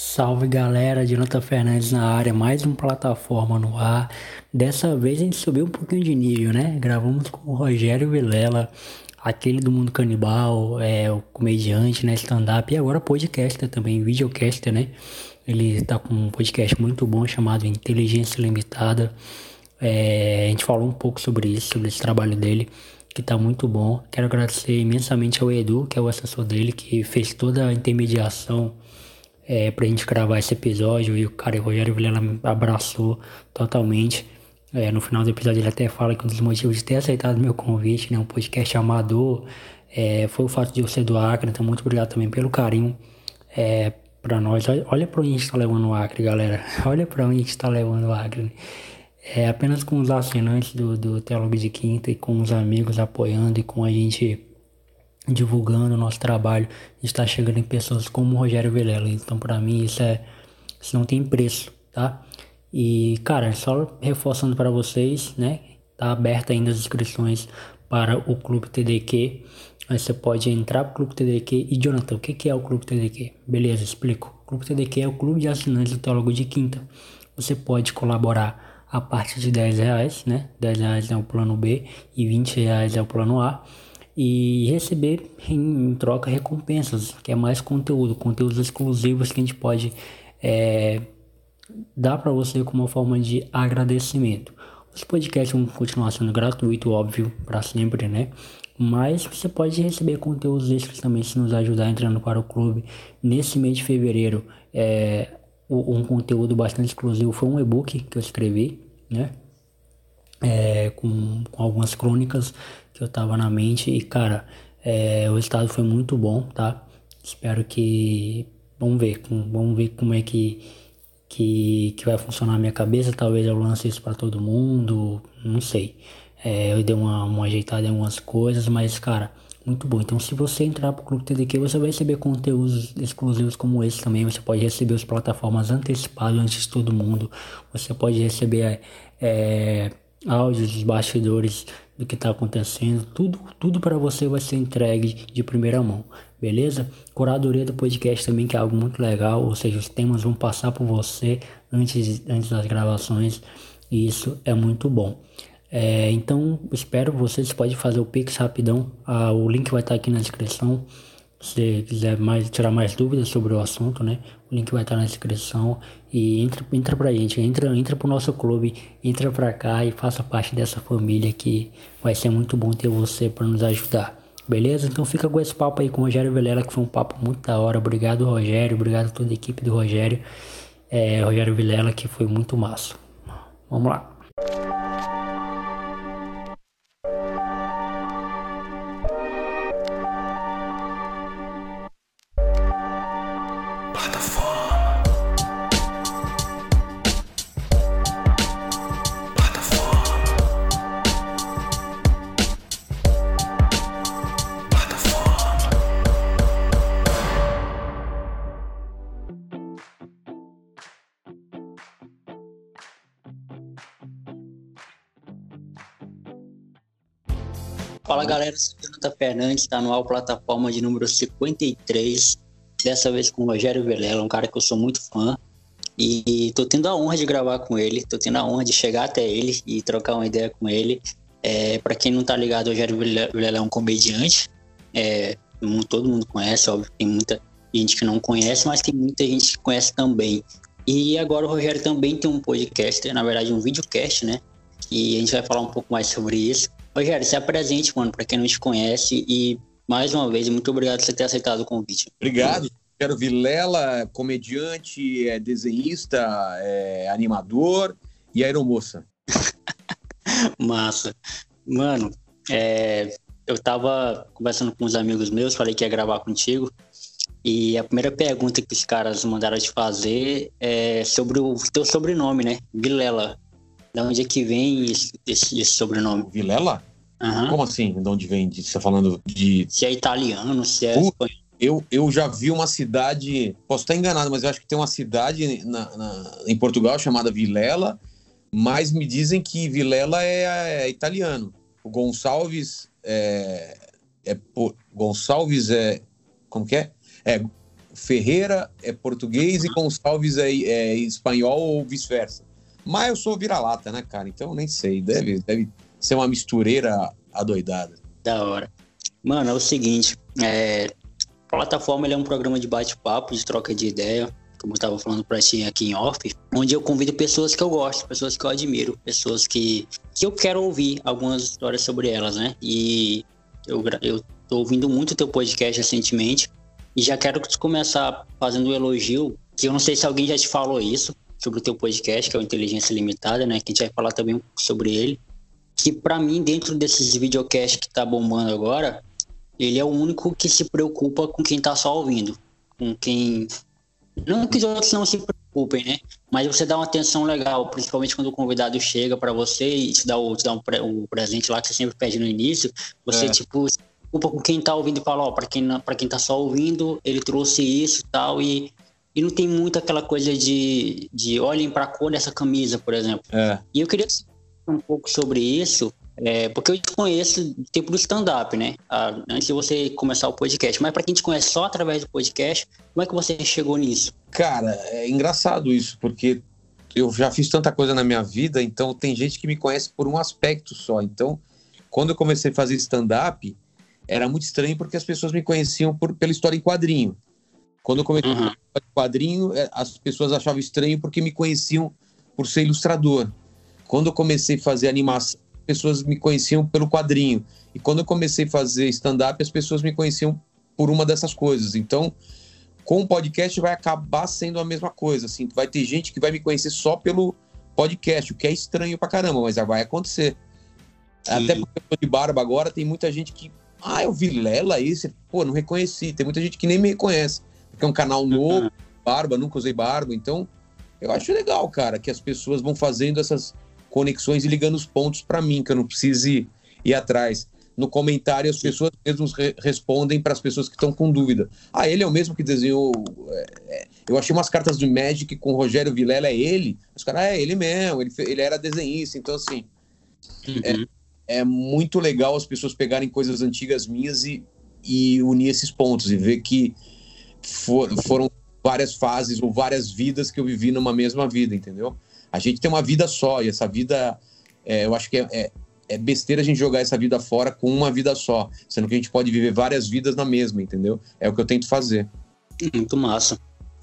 Salve galera, Jonathan Fernandes na área, mais uma plataforma no ar. Dessa vez a gente subiu um pouquinho de nível, né? Gravamos com o Rogério Vilela, aquele do mundo canibal, é, o comediante, né? Stand-up e agora podcaster também, videocaster, né? Ele tá com um podcast muito bom chamado Inteligência Limitada. É, a gente falou um pouco sobre isso, sobre esse trabalho dele, que tá muito bom. Quero agradecer imensamente ao Edu, que é o assessor dele, que fez toda a intermediação é, pra gente gravar esse episódio e o cara, o Rogério Vilela abraçou totalmente. É, no final do episódio ele até fala que um dos motivos de ter aceitado meu convite, né, um podcast amador, é, foi o fato de eu ser do Acre, então muito obrigado também pelo carinho é, para nós. Olha, olha para onde a gente está levando o Acre, galera. Olha para onde a gente está levando o Acre. É, apenas com os assinantes do, do Teólogo de Quinta e com os amigos apoiando e com a gente divulgando o nosso trabalho, está chegando em pessoas como o Rogério Vilela. Então, para mim, isso é isso não tem preço, tá? E, cara, só reforçando para vocês, né? Tá aberta ainda as inscrições para o Clube TDQ. Aí você pode entrar pro Clube TDQ. E, Jonathan, o que, que é o Clube TDQ? Beleza, explico. O Clube TDQ é o Clube de Assinantes do Teólogo de Quinta. Você pode colaborar a partir de 10 reais, né? 10 reais é o plano B e 20 reais é o plano A e receber em, troca recompensas, que é mais conteúdo, conteúdos exclusivos que a gente pode é, dar para você como uma forma de agradecimento. Os podcasts vão continuar sendo gratuito, óbvio, para sempre, né? Mas você pode receber conteúdos extras também se nos ajudar entrando para o clube. Nesse mês de fevereiro, é, um conteúdo bastante exclusivo foi um e-book que eu escrevi, né? É, com, com algumas crônicas que eu tava na mente e, cara, é, o resultado foi muito bom, tá? Espero que. Vamos ver, vamos ver como é que, que, que vai funcionar a minha cabeça. Talvez eu lance isso para todo mundo, não sei. É, eu dei uma, uma ajeitada em algumas coisas, mas, cara, muito bom. Então, se você entrar pro Clube TDQ, você vai receber conteúdos exclusivos como esse também. Você pode receber as plataformas antecipadas antes de todo mundo. Você pode receber é, áudios dos bastidores do que está acontecendo, tudo, tudo para você vai ser entregue de primeira mão, beleza? Curadoria do podcast também, que é algo muito legal, ou seja, os temas vão passar por você antes, antes das gravações, e isso é muito bom. É, então, espero vocês. Podem fazer o Pix rapidão, ah, o link vai estar aqui na descrição. Se quiser mais, tirar mais dúvidas sobre o assunto, né? O link vai estar na descrição e entra, entra pra gente, entra, entra pro nosso clube, entra pra cá e faça parte dessa família que vai ser muito bom ter você para nos ajudar. Beleza? Então fica com esse papo aí com o Rogério Velela, que foi um papo muito da hora. Obrigado, Rogério. Obrigado a toda a equipe do Rogério. É, Rogério Vilela, que foi muito massa. Vamos lá. Fala galera, sou Jonathan Fernandes, está no plataforma de número 53, dessa vez com o Rogério Velela, um cara que eu sou muito fã. E tô tendo a honra de gravar com ele, tô tendo a honra de chegar até ele e trocar uma ideia com ele. É, para quem não tá ligado, o Rogério Vilela é um comediante, é, todo mundo conhece, óbvio, tem muita gente que não conhece, mas tem muita gente que conhece também. E agora o Rogério também tem um podcast, na verdade um videocast, né? E a gente vai falar um pouco mais sobre isso. Rogério, se apresente, mano, para quem não te conhece e mais uma vez, muito obrigado por você ter aceitado o convite. Obrigado. Quero Vilela, comediante, é desenhista, é animador e aeromoça. Massa. Mano, é, eu tava conversando com uns amigos meus, falei que ia gravar contigo. E a primeira pergunta que os caras mandaram te fazer é sobre o teu sobrenome, né? Vilela. De onde é que vem esse, esse sobrenome? Vilela? Uhum. Como assim? De onde vem? Você está falando de. Se é italiano, se é. Uh, eu, eu já vi uma cidade. Posso estar enganado, mas eu acho que tem uma cidade na, na, em Portugal chamada Vilela. Mas me dizem que Vilela é, é italiano. O Gonçalves é, é. Gonçalves é. Como que é? É. Ferreira é português e Gonçalves é, é espanhol ou vice-versa. Mas eu sou vira-lata, né, cara? Então nem sei. Deve, deve ser uma mistureira adoidada. Da hora. Mano, é o seguinte. É, a plataforma é um programa de bate-papo, de troca de ideia, como eu estava falando para ti aqui em off, onde eu convido pessoas que eu gosto, pessoas que eu admiro, pessoas que, que eu quero ouvir algumas histórias sobre elas, né? E eu, eu tô ouvindo muito teu podcast recentemente e já quero começar fazendo um elogio, que eu não sei se alguém já te falou isso, sobre o teu podcast, que é o Inteligência Limitada, né? Que a gente vai falar também sobre ele. Que para mim, dentro desses videocasts que tá bombando agora, ele é o único que se preocupa com quem tá só ouvindo. Com quem. Não que os outros não se preocupem, né? Mas você dá uma atenção legal, principalmente quando o convidado chega para você e te dá, o, te dá um, pre, um, presente lá que você sempre pede no início. Você, é. tipo, se preocupa com quem tá ouvindo e fala: Ó, oh, pra, quem, pra quem tá só ouvindo, ele trouxe isso e tal. E, e não tem muito aquela coisa de, de olhem pra cor dessa camisa, por exemplo. É. E eu queria um pouco sobre isso, é, porque eu te conheço do tempo do stand-up, né? Ah, antes de você começar o podcast. Mas para quem te conhece só através do podcast, como é que você chegou nisso? Cara, é engraçado isso, porque eu já fiz tanta coisa na minha vida, então tem gente que me conhece por um aspecto só. Então, quando eu comecei a fazer stand-up, era muito estranho porque as pessoas me conheciam por, pela história em quadrinho. Quando eu comecei uhum. a fazer quadrinho, é, as pessoas achavam estranho porque me conheciam por ser ilustrador. Quando eu comecei a fazer animação, pessoas me conheciam pelo quadrinho. E quando eu comecei a fazer stand-up, as pessoas me conheciam por uma dessas coisas. Então, com o podcast vai acabar sendo a mesma coisa. Assim, vai ter gente que vai me conhecer só pelo podcast, o que é estranho pra caramba, mas vai acontecer. Sim. Até porque eu tô de barba agora, tem muita gente que. Ah, eu vi Lela esse. Pô, não reconheci. Tem muita gente que nem me reconhece. Porque é um canal novo, uhum. barba, nunca usei barba. Então, eu acho legal, cara, que as pessoas vão fazendo essas conexões e ligando os pontos para mim, que eu não precise ir atrás. No comentário, as pessoas mesmos re respondem para as pessoas que estão com dúvida. Ah, ele é o mesmo que desenhou. É, é eu achei umas cartas de Magic com o Rogério Vilela, é ele? Os caras, é ele mesmo, ele, ele era desenhista. Então, assim, uhum. é, é muito legal as pessoas pegarem coisas antigas minhas e, e unir esses pontos e ver que for, foram várias fases ou várias vidas que eu vivi numa mesma vida, entendeu? A gente tem uma vida só, e essa vida, é, eu acho que é, é, é, besteira a gente jogar essa vida fora com uma vida só, sendo que a gente pode viver várias vidas na mesma, entendeu? É o que eu tento fazer. Muito massa.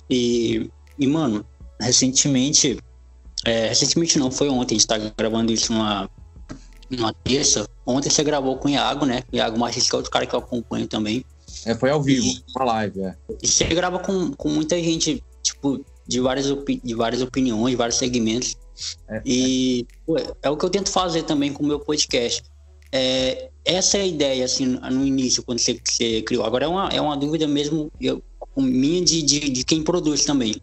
E, e mano, recentemente, é, recentemente não, foi ontem, a gente tá gravando isso numa, numa terça. Ontem você gravou com o Iago, né? Iago Martins, que é outro cara que eu acompanho também. É, foi ao vivo, uma live, é. E você grava com, com muita gente, tipo, de várias, de várias opiniões, de vários segmentos. É, e é. é o que eu tento fazer também com o meu podcast. É, essa é a ideia, assim, no início, quando você, você criou. Agora é uma, é uma dúvida mesmo eu, minha de, de, de quem produz também.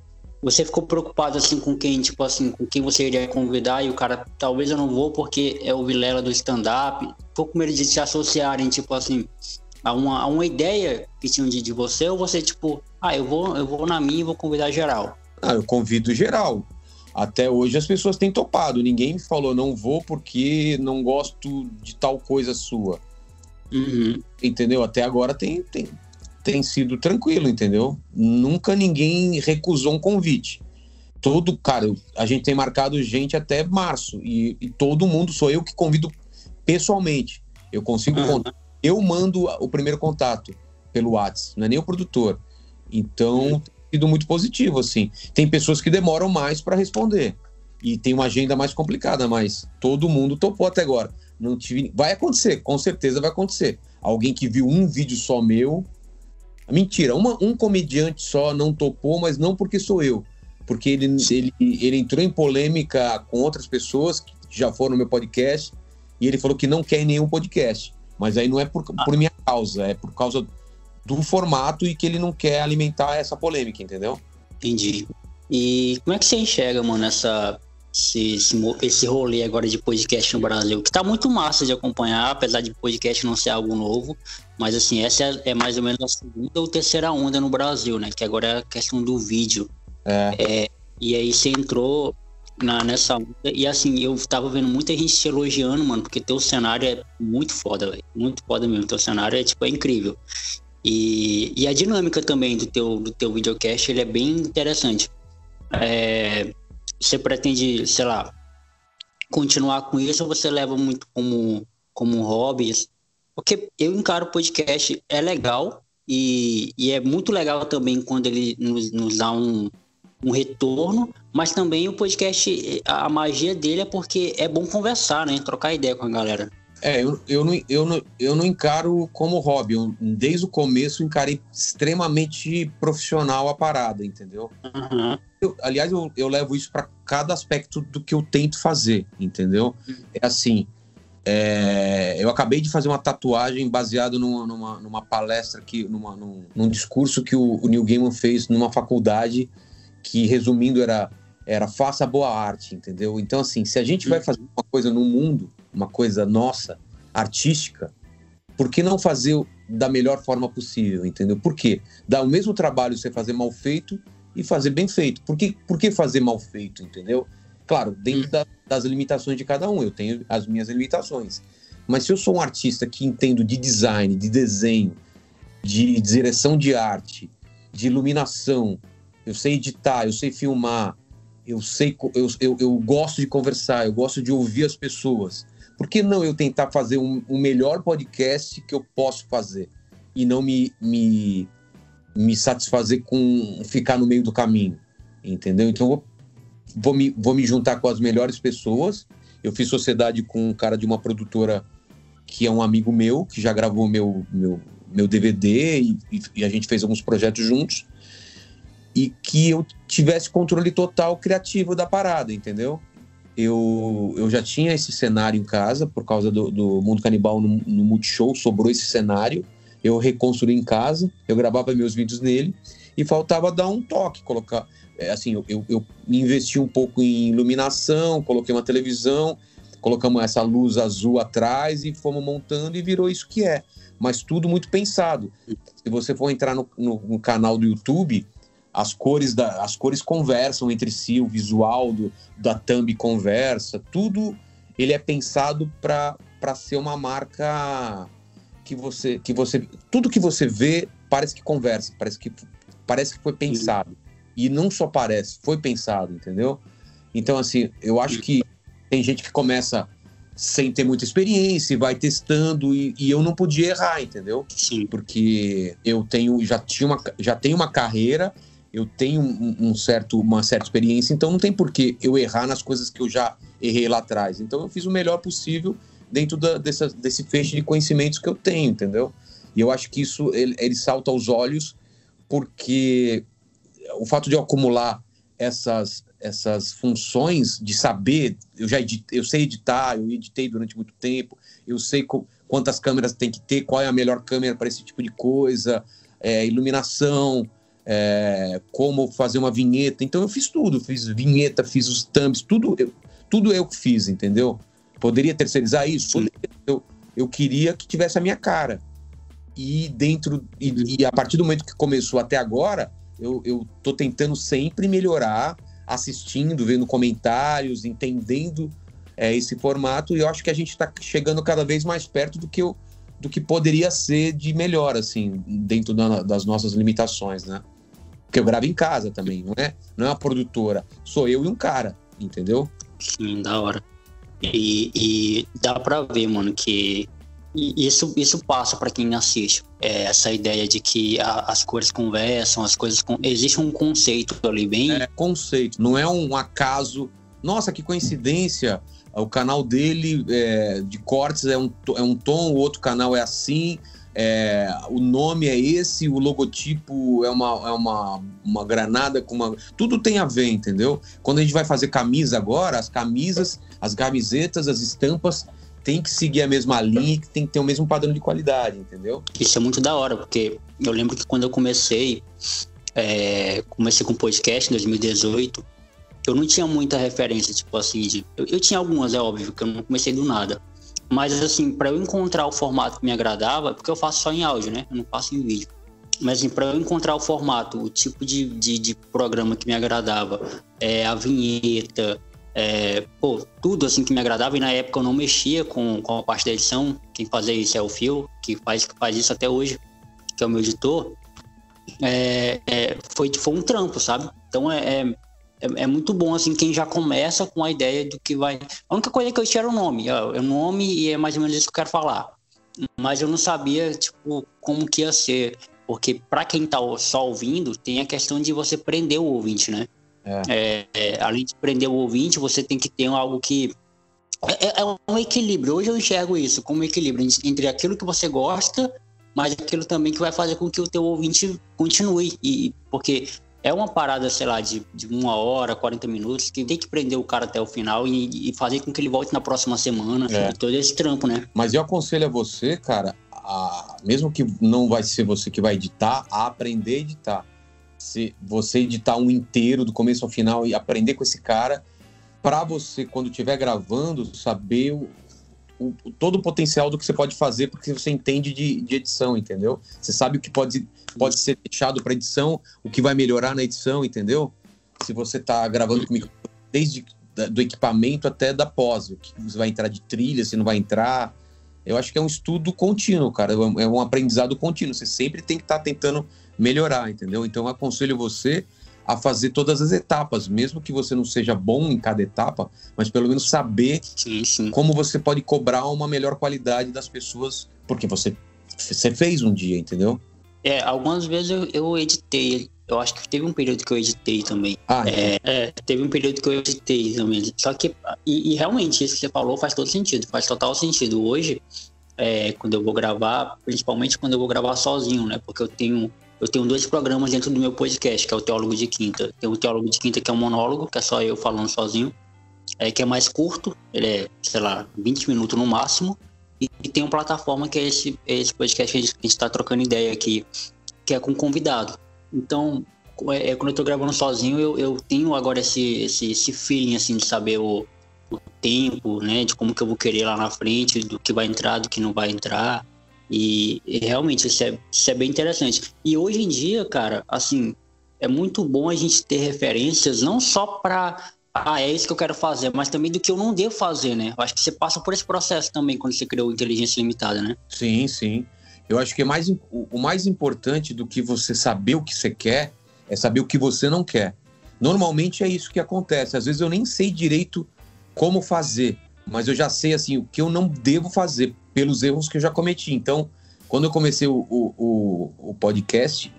Você ficou preocupado, assim, com quem, tipo assim, com quem você iria convidar e o cara, talvez eu não vou porque é o Vilela do stand-up. Ficou com medo de se associarem, tipo assim, a uma, a uma ideia que tinham de, de você ou você, tipo, ah, eu vou, eu vou na minha e vou convidar geral. Ah, eu convido geral. Até hoje as pessoas têm topado. Ninguém falou não vou porque não gosto de tal coisa sua. Uhum. Entendeu? Até agora tem, tem, tem sido tranquilo, entendeu? Nunca ninguém recusou um convite. Todo, cara, a gente tem marcado gente até março e, e todo mundo sou eu que convido pessoalmente. Eu consigo uhum. eu mando o primeiro contato pelo WhatsApp, não é nem o produtor. Então, uhum sido muito positivo, assim. Tem pessoas que demoram mais para responder e tem uma agenda mais complicada, mas todo mundo topou até agora. Não tive... Vai acontecer, com certeza vai acontecer. Alguém que viu um vídeo só meu. Mentira, uma, um comediante só não topou, mas não porque sou eu. Porque ele, ele, ele entrou em polêmica com outras pessoas que já foram no meu podcast e ele falou que não quer nenhum podcast. Mas aí não é por, por minha causa, é por causa do formato e que ele não quer alimentar essa polêmica, entendeu? Entendi. E como é que você enxerga, mano, essa, esse, esse, esse rolê agora de podcast no Brasil? Que tá muito massa de acompanhar, apesar de podcast não ser algo novo. Mas assim, essa é, é mais ou menos a segunda ou terceira onda no Brasil, né? Que agora é a questão do vídeo. É. é e aí você entrou na, nessa onda. E assim, eu tava vendo muita gente te elogiando, mano, porque teu cenário é muito foda, velho. Muito foda mesmo. Teu cenário é, tipo, é incrível. E, e a dinâmica também do teu, do teu videocast ele é bem interessante. É, você pretende, sei lá, continuar com isso ou você leva muito como, como hobby? Porque eu encaro o podcast, é legal e, e é muito legal também quando ele nos, nos dá um, um retorno, mas também o podcast, a magia dele é porque é bom conversar, né? Trocar ideia com a galera. É, eu, eu, não, eu, não, eu não encaro como hobby. Eu, desde o começo, encarei extremamente profissional a parada, entendeu? Uhum. Eu, aliás, eu, eu levo isso para cada aspecto do que eu tento fazer, entendeu? É assim, é, eu acabei de fazer uma tatuagem baseado numa, numa, numa palestra, que, numa, num, num, discurso que o, o Neil Gaiman fez numa faculdade, que, resumindo, era, era faça boa arte, entendeu? Então, assim, se a gente vai fazer uma coisa no mundo uma coisa nossa, artística, por que não fazer da melhor forma possível, entendeu? Por quê? Dá o mesmo trabalho você fazer mal feito e fazer bem feito. Por que, por que fazer mal feito, entendeu? Claro, dentro da, das limitações de cada um, eu tenho as minhas limitações. Mas se eu sou um artista que entendo de design, de desenho, de direção de arte, de iluminação, eu sei editar, eu sei filmar, eu sei, eu, eu, eu gosto de conversar, eu gosto de ouvir as pessoas por que não eu tentar fazer um, um melhor podcast que eu posso fazer e não me, me, me satisfazer com ficar no meio do caminho, entendeu? Então vou, vou, me, vou me juntar com as melhores pessoas. Eu fiz sociedade com um cara de uma produtora que é um amigo meu, que já gravou meu, meu, meu DVD e, e a gente fez alguns projetos juntos. E que eu tivesse controle total criativo da parada, entendeu? Eu, eu já tinha esse cenário em casa por causa do, do Mundo Canibal no, no Multishow, sobrou esse cenário. Eu reconstruí em casa, eu gravava meus vídeos nele e faltava dar um toque, colocar. É, assim, eu, eu, eu investi um pouco em iluminação, coloquei uma televisão, colocamos essa luz azul atrás e fomos montando e virou isso que é. Mas tudo muito pensado. Se você for entrar no, no, no canal do YouTube, as cores, da, as cores conversam entre si, o visual do, da thumb conversa, tudo ele é pensado para ser uma marca que você que você tudo que você vê parece que conversa, parece que parece que foi pensado. Sim. E não só parece, foi pensado, entendeu? Então assim, eu acho que tem gente que começa sem ter muita experiência e vai testando e, e, eu não podia errar, entendeu? Sim. Porque eu tenho já tinha uma já tenho uma carreira eu tenho um, um, certo, uma certa experiência, então não tem por que eu errar nas coisas que eu já errei lá atrás. Então eu fiz o melhor possível dentro da, dessa, desse feixe de conhecimentos que eu tenho, entendeu? E eu acho que isso ele, ele salta aos olhos porque o fato de eu acumular essas, essas funções de saber, eu já eu sei editar, eu editei durante muito tempo, eu sei quantas câmeras tem que ter, qual é a melhor câmera para esse tipo de coisa, é, iluminação, é, como fazer uma vinheta. Então eu fiz tudo, fiz vinheta, fiz os thumbs, tudo eu, tudo eu que fiz, entendeu? Poderia terceirizar isso? Poderia. Eu, eu queria que tivesse a minha cara. E dentro e, e, a partir do momento que começou até agora, eu, eu tô tentando sempre melhorar, assistindo, vendo comentários, entendendo é, esse formato. E eu acho que a gente está chegando cada vez mais perto do que eu, do que poderia ser de melhor, assim, dentro da, das nossas limitações, né? Porque eu gravo em casa também, não é? Não é uma produtora. Sou eu e um cara, entendeu? Sim, da hora. E, e dá pra ver, mano, que isso, isso passa para quem assiste. É essa ideia de que a, as cores conversam, as coisas. Com... Existe um conceito ali bem. É conceito, não é um acaso. Nossa, que coincidência! O canal dele é, de cortes é um, é um tom, o outro canal é assim é, o nome é esse, o logotipo é uma, é uma, uma granada com uma. Tudo tem a ver, entendeu? Quando a gente vai fazer camisa agora, as camisas, as camisetas, as estampas tem que seguir a mesma linha, tem que ter o mesmo padrão de qualidade, entendeu? Isso é muito da hora, porque eu lembro que quando eu comecei, é, comecei com podcast em 2018, eu não tinha muita referência, tipo assim, de, eu, eu tinha algumas, é óbvio, que eu não comecei do nada. Mas, assim, para eu encontrar o formato que me agradava, porque eu faço só em áudio, né? Eu não faço em vídeo. Mas, assim, para eu encontrar o formato, o tipo de, de, de, programa que me agradava, é, a vinheta, é, pô, tudo assim que me agradava. E na época eu não mexia com, com a parte da edição. Quem fazia isso é o Phil, que faz, que faz isso até hoje. que é o meu editor, é, é, foi, foi um trampo, sabe? Então é, é, é, muito bom, assim, quem já começa com a ideia do que vai. A única coisa que eu tinha era o nome. É o nome e é mais ou menos isso que eu quero falar. Mas eu não sabia, tipo, como que ia ser. Porque para quem tá só ouvindo, tem a questão de você prender o ouvinte, né? É. É, é, além de prender o ouvinte, você tem que ter algo que. É, é, é, um equilíbrio. Hoje eu enxergo isso como um equilíbrio entre aquilo que você gosta, mas aquilo também que vai fazer com que o teu ouvinte continue. E, porque é uma parada, sei lá, de, de uma hora, 40 minutos, que tem que prender o cara até o final e, e fazer com que ele volte na próxima semana. É. Todo esse trampo, né? Mas eu aconselho a você, cara, a, mesmo que não vai ser você que vai editar, a aprender a editar se você editar um inteiro do começo ao final e aprender com esse cara para você quando estiver gravando saber o, o, todo o potencial do que você pode fazer porque você entende de, de edição, entendeu? Você sabe o que pode, pode ser deixado para edição, o que vai melhorar na edição, entendeu? Se você está gravando comigo desde do equipamento até da pós, o que vai entrar de trilha, se não vai entrar. Eu acho que é um estudo contínuo, cara. É um aprendizado contínuo. Você sempre tem que estar tá tentando melhorar, entendeu? Então, eu aconselho você a fazer todas as etapas, mesmo que você não seja bom em cada etapa, mas pelo menos saber sim, sim. como você pode cobrar uma melhor qualidade das pessoas, porque você, você fez um dia, entendeu? É, algumas vezes eu, eu editei, eu acho que teve um período que eu editei também. Ah, é, é, teve um período que eu editei também. Só que, e, e, realmente, isso que você falou faz todo sentido, faz total sentido. Hoje, é, quando eu vou gravar, principalmente quando eu vou gravar sozinho, né? Porque eu tenho eu tenho dois programas dentro do meu podcast, que é o Teólogo de Quinta. Tem o Teólogo de Quinta, que é um monólogo, que é só eu falando sozinho, é, que é mais curto, ele é, sei lá, 20 minutos no máximo. E, e tem uma plataforma que é esse, é esse podcast que a gente está trocando ideia aqui, que é com convidado. Então, é, é, quando eu estou gravando sozinho, eu, eu tenho agora esse, esse, esse feeling, assim, de saber o, o tempo, né, de como que eu vou querer lá na frente, do que vai entrar, do que não vai entrar. E, realmente isso é, isso é bem interessante. E hoje em dia, cara, assim, é muito bom a gente ter referências não só para ah, é isso que eu quero fazer, mas também do que eu não devo fazer, né? Eu acho que você passa por esse processo também quando você criou inteligência limitada, né? Sim, sim. Eu acho que é mais, o mais importante do que você saber o que você quer é saber o que você não quer. Normalmente é isso que acontece. Às vezes eu nem sei direito como fazer, mas eu já sei assim o que eu não devo fazer pelos erros que eu já cometi. Então, quando eu comecei o, o, o podcast,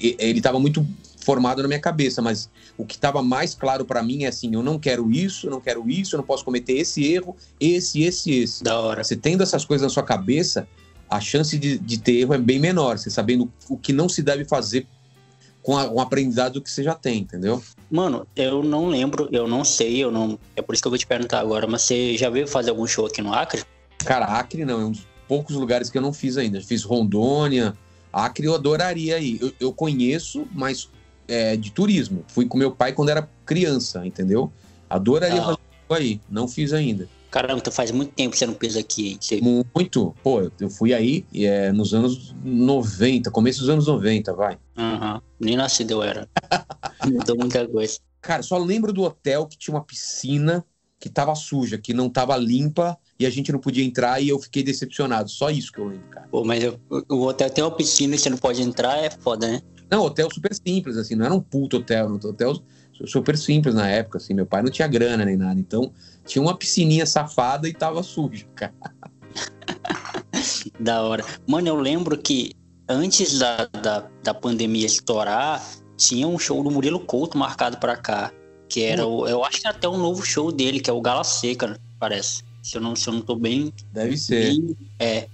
ele estava muito formado na minha cabeça, mas o que estava mais claro para mim é assim: eu não quero isso, eu não quero isso, eu não posso cometer esse erro, esse, esse, esse. Da hora. Você tendo essas coisas na sua cabeça, a chance de, de ter erro é bem menor. Você sabendo o que não se deve fazer com a, um aprendizado que você já tem, entendeu? Mano, eu não lembro, eu não sei, eu não. É por isso que eu vou te perguntar agora, mas você já veio fazer algum show aqui no Acre? Cara, Acre não, é um dos poucos lugares que eu não fiz ainda. Fiz Rondônia, Acre eu adoraria ir. Eu, eu conheço, mas é, de turismo. Fui com meu pai quando era criança, entendeu? Adoraria ah. fazer aí, não fiz ainda. Caramba, então faz muito tempo que você não pisa aqui, hein? Você... Muito. Pô, eu fui aí é, nos anos 90, começo dos anos 90, vai. Aham. Uhum. Nem nascido eu era. Mudou muita coisa. Cara, só lembro do hotel que tinha uma piscina que tava suja, que não tava limpa e a gente não podia entrar e eu fiquei decepcionado. Só isso que eu lembro, cara. Pô, mas eu, o hotel tem uma piscina e você não pode entrar, é foda, né? Não, hotel super simples, assim, não era um puto hotel, um hotel super simples na época, assim, meu pai não tinha grana nem nada, então tinha uma piscininha safada e tava sujo, cara. da hora. Mano, eu lembro que antes da, da, da pandemia estourar, tinha um show do Murilo Couto marcado para cá, que era o, eu acho que até um novo show dele, que é o Gala Seca, parece. Se eu não, se eu não tô bem. Deve ser. Bem, é.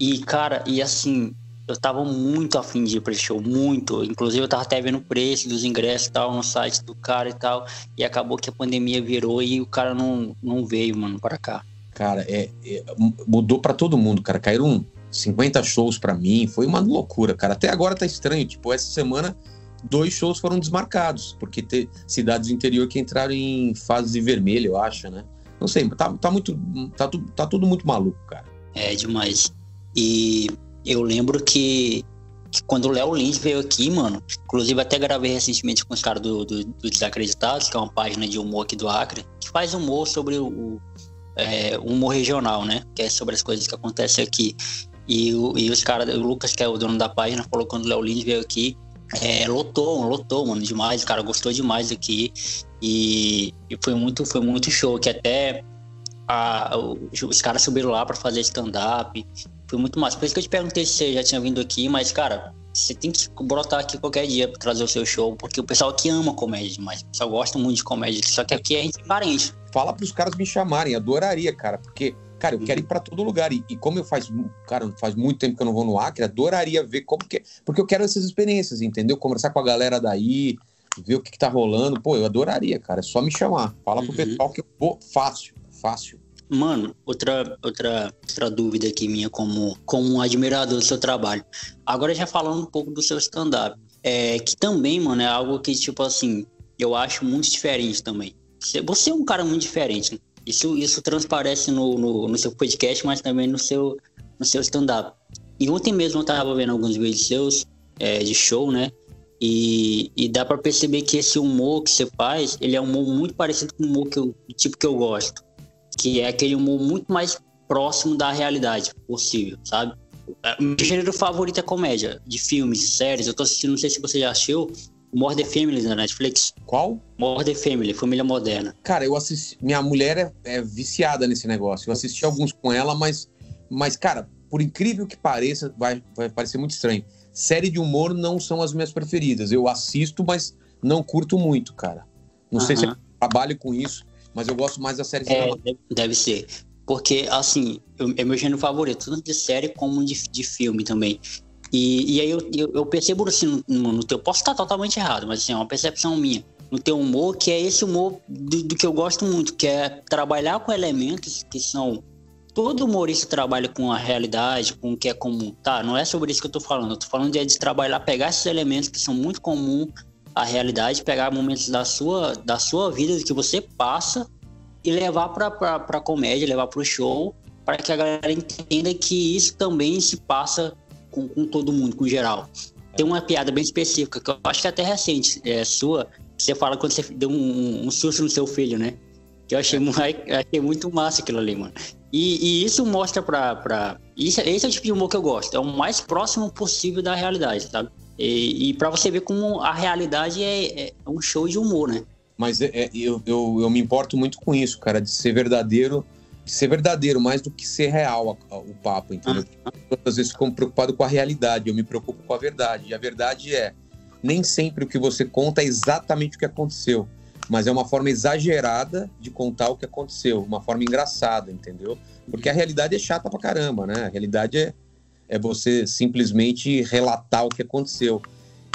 E, cara, e assim, eu tava muito afim de ir pra esse show, muito. Inclusive, eu tava até vendo o preço dos ingressos e tal, no site do cara e tal. E acabou que a pandemia virou e o cara não, não veio, mano, para cá. Cara, é, é mudou para todo mundo, cara. Caíram 50 shows para mim, foi uma loucura, cara. Até agora tá estranho. Tipo, essa semana, dois shows foram desmarcados, porque tem cidades do interior que entraram em fase de vermelho, eu acho, né? Não sei, tá, tá muito. Tá, tá tudo muito maluco, cara. É demais. E eu lembro que, que quando o Léo Lins veio aqui, mano, inclusive até gravei recentemente com os caras do, do, do, Desacreditados, que é uma página de humor aqui do Acre, que faz humor sobre o, é, humor regional, né? Que é sobre as coisas que acontecem aqui. E, o, e os caras, o Lucas, que é o dono da página, falou quando o Léo Lins veio aqui, é, lotou, lotou, mano, demais. O cara gostou demais aqui. E, e foi muito, foi muito show. Que até a, os caras subiram lá para fazer stand-up. Foi muito massa. Por isso que eu te perguntei se você já tinha vindo aqui, mas, cara, você tem que brotar aqui qualquer dia pra trazer o seu show, porque o pessoal aqui ama comédia demais. O pessoal gosta muito de comédia, só que aqui a gente é parente. Fala pros caras me chamarem, adoraria, cara, porque, cara, eu quero ir para todo lugar. E, e, como eu faz, cara, faz muito tempo que eu não vou no Acre, adoraria ver como que. Porque eu quero essas experiências, entendeu? Conversar com a galera daí, ver o que, que tá rolando. Pô, eu adoraria, cara. É só me chamar. Fala pro uhum. pessoal que eu vou fácil, fácil. Mano, outra, outra, outra dúvida aqui minha como, como um admirador do seu trabalho. Agora já falando um pouco do seu stand-up. É, que também, mano, é algo que, tipo assim, eu acho muito diferente também. Você é um cara muito diferente. Né? Isso, isso transparece no, no, no, seu podcast, mas também no seu, no seu stand-up. E ontem mesmo eu tava vendo alguns vídeos seus é, de show, né? E, e dá para perceber que esse humor que você faz, ele é um humor muito parecido com o humor que eu, do tipo que eu gosto que é aquele humor muito mais próximo da realidade possível, sabe? Meu gênero favorito é comédia, de filmes, séries. Eu tô assistindo, não sei se você já assistiu, More the Family na Netflix. Qual? More the Family, Família Moderna. Cara, eu assisti. Minha mulher é, é, viciada nesse negócio. Eu assisti alguns com ela, mas, mas cara, por incrível que pareça, vai, vai parecer muito estranho. Série de humor não são as minhas preferidas. Eu assisto, mas não curto muito, cara. Não sei se eu trabalho com isso, mas eu gosto mais da série é, Deve ser. Porque, assim, eu, é meu gênero favorito, tanto de série como de, de filme também. E, e aí eu, eu, eu percebo assim no, no, teu. Posso estar totalmente errado, mas assim, é uma percepção minha. No teu humor, que é esse humor do, do que eu gosto muito, que é trabalhar com elementos que são todo humorista trabalha com a realidade, com o que é comum. Tá, não é sobre isso que eu tô falando. Eu tô falando de, de trabalhar, pegar esses elementos que são muito comuns a realidade, pegar momentos da sua, da sua vida que você passa e levar para para comédia, levar para o show, para que a galera entenda que isso também se passa com, com todo mundo, com geral. Tem uma piada bem específica, que eu acho que é até recente, é sua, que você fala quando você deu um, um susto no seu filho, né? Que eu achei, achei muito massa aquilo ali, mano. E, e isso mostra pra. pra isso, esse é o tipo de humor que eu gosto. É o mais próximo possível da realidade, sabe? E, e para você ver como a realidade é, é, um show de humor, né? Mas é, é, eu, eu, eu me importo muito com isso, cara, de ser verdadeiro, de ser verdadeiro mais do que ser real a, a, o papo, entendeu? Ah. Às vezes ficam preocupado com a realidade, eu me preocupo com a verdade. E a verdade é, nem sempre o que você conta é exatamente o que aconteceu, mas é uma forma exagerada de contar o que aconteceu, uma forma engraçada, entendeu? Porque a realidade é chata pra caramba, né? A realidade é, é você simplesmente relatar o que aconteceu.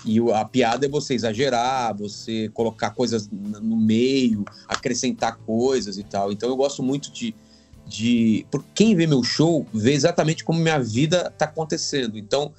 E a piada é você exagerar, você colocar coisas no meio, acrescentar coisas e tal. Então eu gosto muito de. de por quem vê meu show vê exatamente como minha vida está acontecendo. Então,